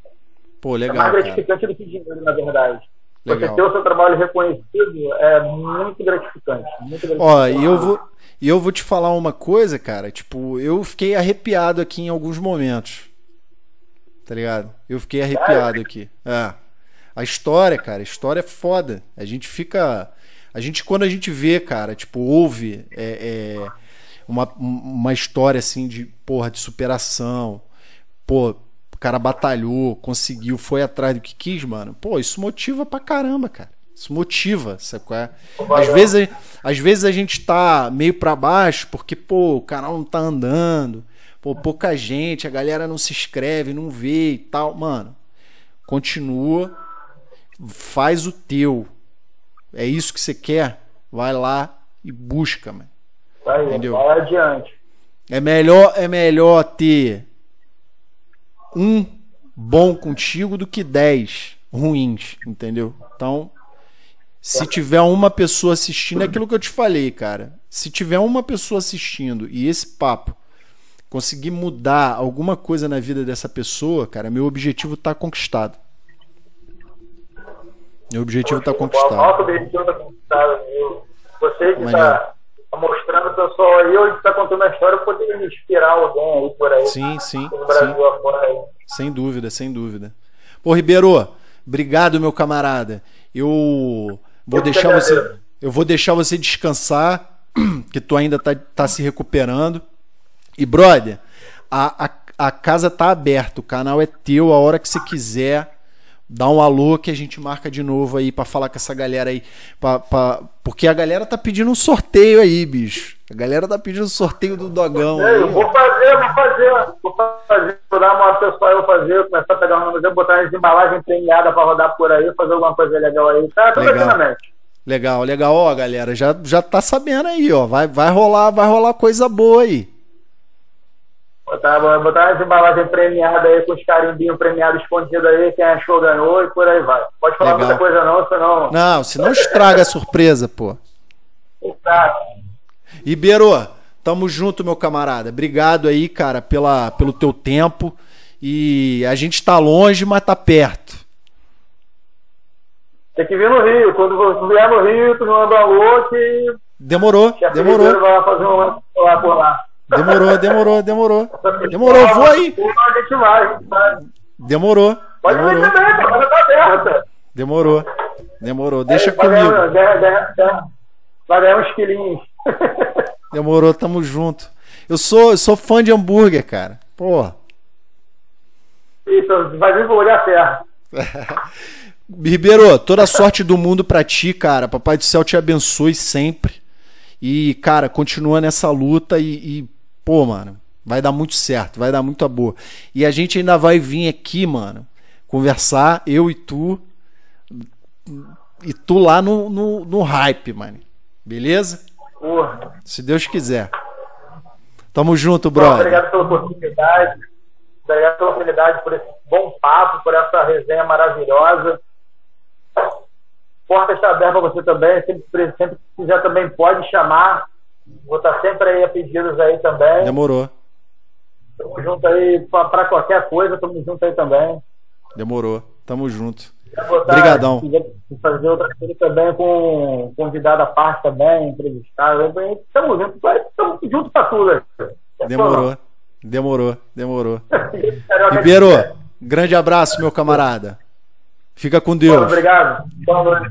Pô, legal. É mais gratificante cara. do que dinheiro, na verdade. Legal. Você ter o seu trabalho reconhecido é muito gratificante. Muito gratificante. Ó, e eu vou, eu vou te falar uma coisa, cara. Tipo, eu fiquei arrepiado aqui em alguns momentos tá ligado? Eu fiquei arrepiado aqui. É. A história, cara, a história é foda. A gente fica. A gente, quando a gente vê, cara, tipo, ouve é, é, uma, uma história assim de, porra, de superação. Pô, cara batalhou, conseguiu, foi atrás do que quis, mano. Pô, isso motiva pra caramba, cara. Isso motiva, sabe qual é? Às vezes, às vezes a gente tá meio para baixo porque, pô, o canal não tá andando Pô, pouca gente, a galera não se inscreve, não vê e tal. Mano, continua, faz o teu. É isso que você quer? Vai lá e busca, mano. Vai, Entendeu? vai adiante. É melhor, é melhor ter um bom contigo do que dez ruins, entendeu? Então, se tiver uma pessoa assistindo, é aquilo que eu te falei, cara. Se tiver uma pessoa assistindo e esse papo conseguir mudar alguma coisa na vida dessa pessoa, cara, meu objetivo tá conquistado. Meu objetivo está conquistado. O nosso objetivo está conquistado. Você que tá mostrando o pessoal aí, ou está contando a história, poder inspirar alguém aí por aí. Sim, sim. sim. Sem dúvida, sem dúvida. Pô, Ribeiro, obrigado, meu camarada. Eu vou eu deixar você. Eu vou deixar você descansar, que tu ainda tá, tá se recuperando. E, brother, a, a, a casa tá aberta, o canal é teu a hora que você quiser dá um alô que a gente marca de novo aí para falar com essa galera aí. Pra, pra, porque a galera tá pedindo um sorteio aí, bicho. A galera tá pedindo um sorteio do dogão. É, eu vou fazer, vou fazer. Vou fazer, vou dar uma pessoal eu fazer, começar a pegar um número, botar as embalagens premiadas para rodar por aí, fazer alguma coisa legal aí. Tá tudo legal. na mente. Legal, legal. Ó, galera, já, já tá sabendo aí, ó. Vai, vai rolar, vai rolar coisa boa aí. Botar, botar as embalagens premiadas aí com os carimbinhos premiados escondidos aí, quem achou ganhou e por aí vai. Pode falar Legal. muita coisa não, senão. Não, senão estraga a surpresa, pô. Exato. Ibeiro, tamo junto, meu camarada. Obrigado aí, cara, pela, pelo teu tempo. E a gente tá longe, mas tá perto. Tem que vir no Rio. Quando você vier no Rio, tu manda um alô que. Demorou, demorou. Vai fazer um lá por lá. Demorou, demorou, demorou. Demorou, vou aí. Demorou. Pode vir também, a porta tá aberta. Demorou. Demorou. Deixa é, comigo. Vai ganhar uns quilinhos. Demorou, tamo junto. Eu sou, eu sou fã de hambúrguer, cara. Porra. Isso, vai vir pro lugar certo. Ribeiro, toda a sorte do mundo pra ti, cara. Papai do céu te abençoe sempre. E, cara, continua nessa luta e, e pô, mano, vai dar muito certo, vai dar muito boa. E a gente ainda vai vir aqui, mano, conversar, eu e tu, e tu lá no, no, no hype, mano. Beleza? Porra. Se Deus quiser. Tamo junto, brother. Obrigado pela oportunidade. Obrigado pela oportunidade, por esse bom papo, por essa resenha maravilhosa. Porta está aberta para você também. Sempre, sempre quiser também pode chamar. Vou estar sempre aí a pedidos aí também. Demorou. Tamo junto aí para qualquer coisa, tamo junto aí também. Demorou. Tamo junto. Obrigadão. fazer outra coisa também com convidado à parte também, entrevistar. Tamo junto, tamo junto para tudo. Demorou. Demorou, demorou. Ribeiro, grande abraço, meu camarada. Fica com Deus. Obrigado. Boa noite.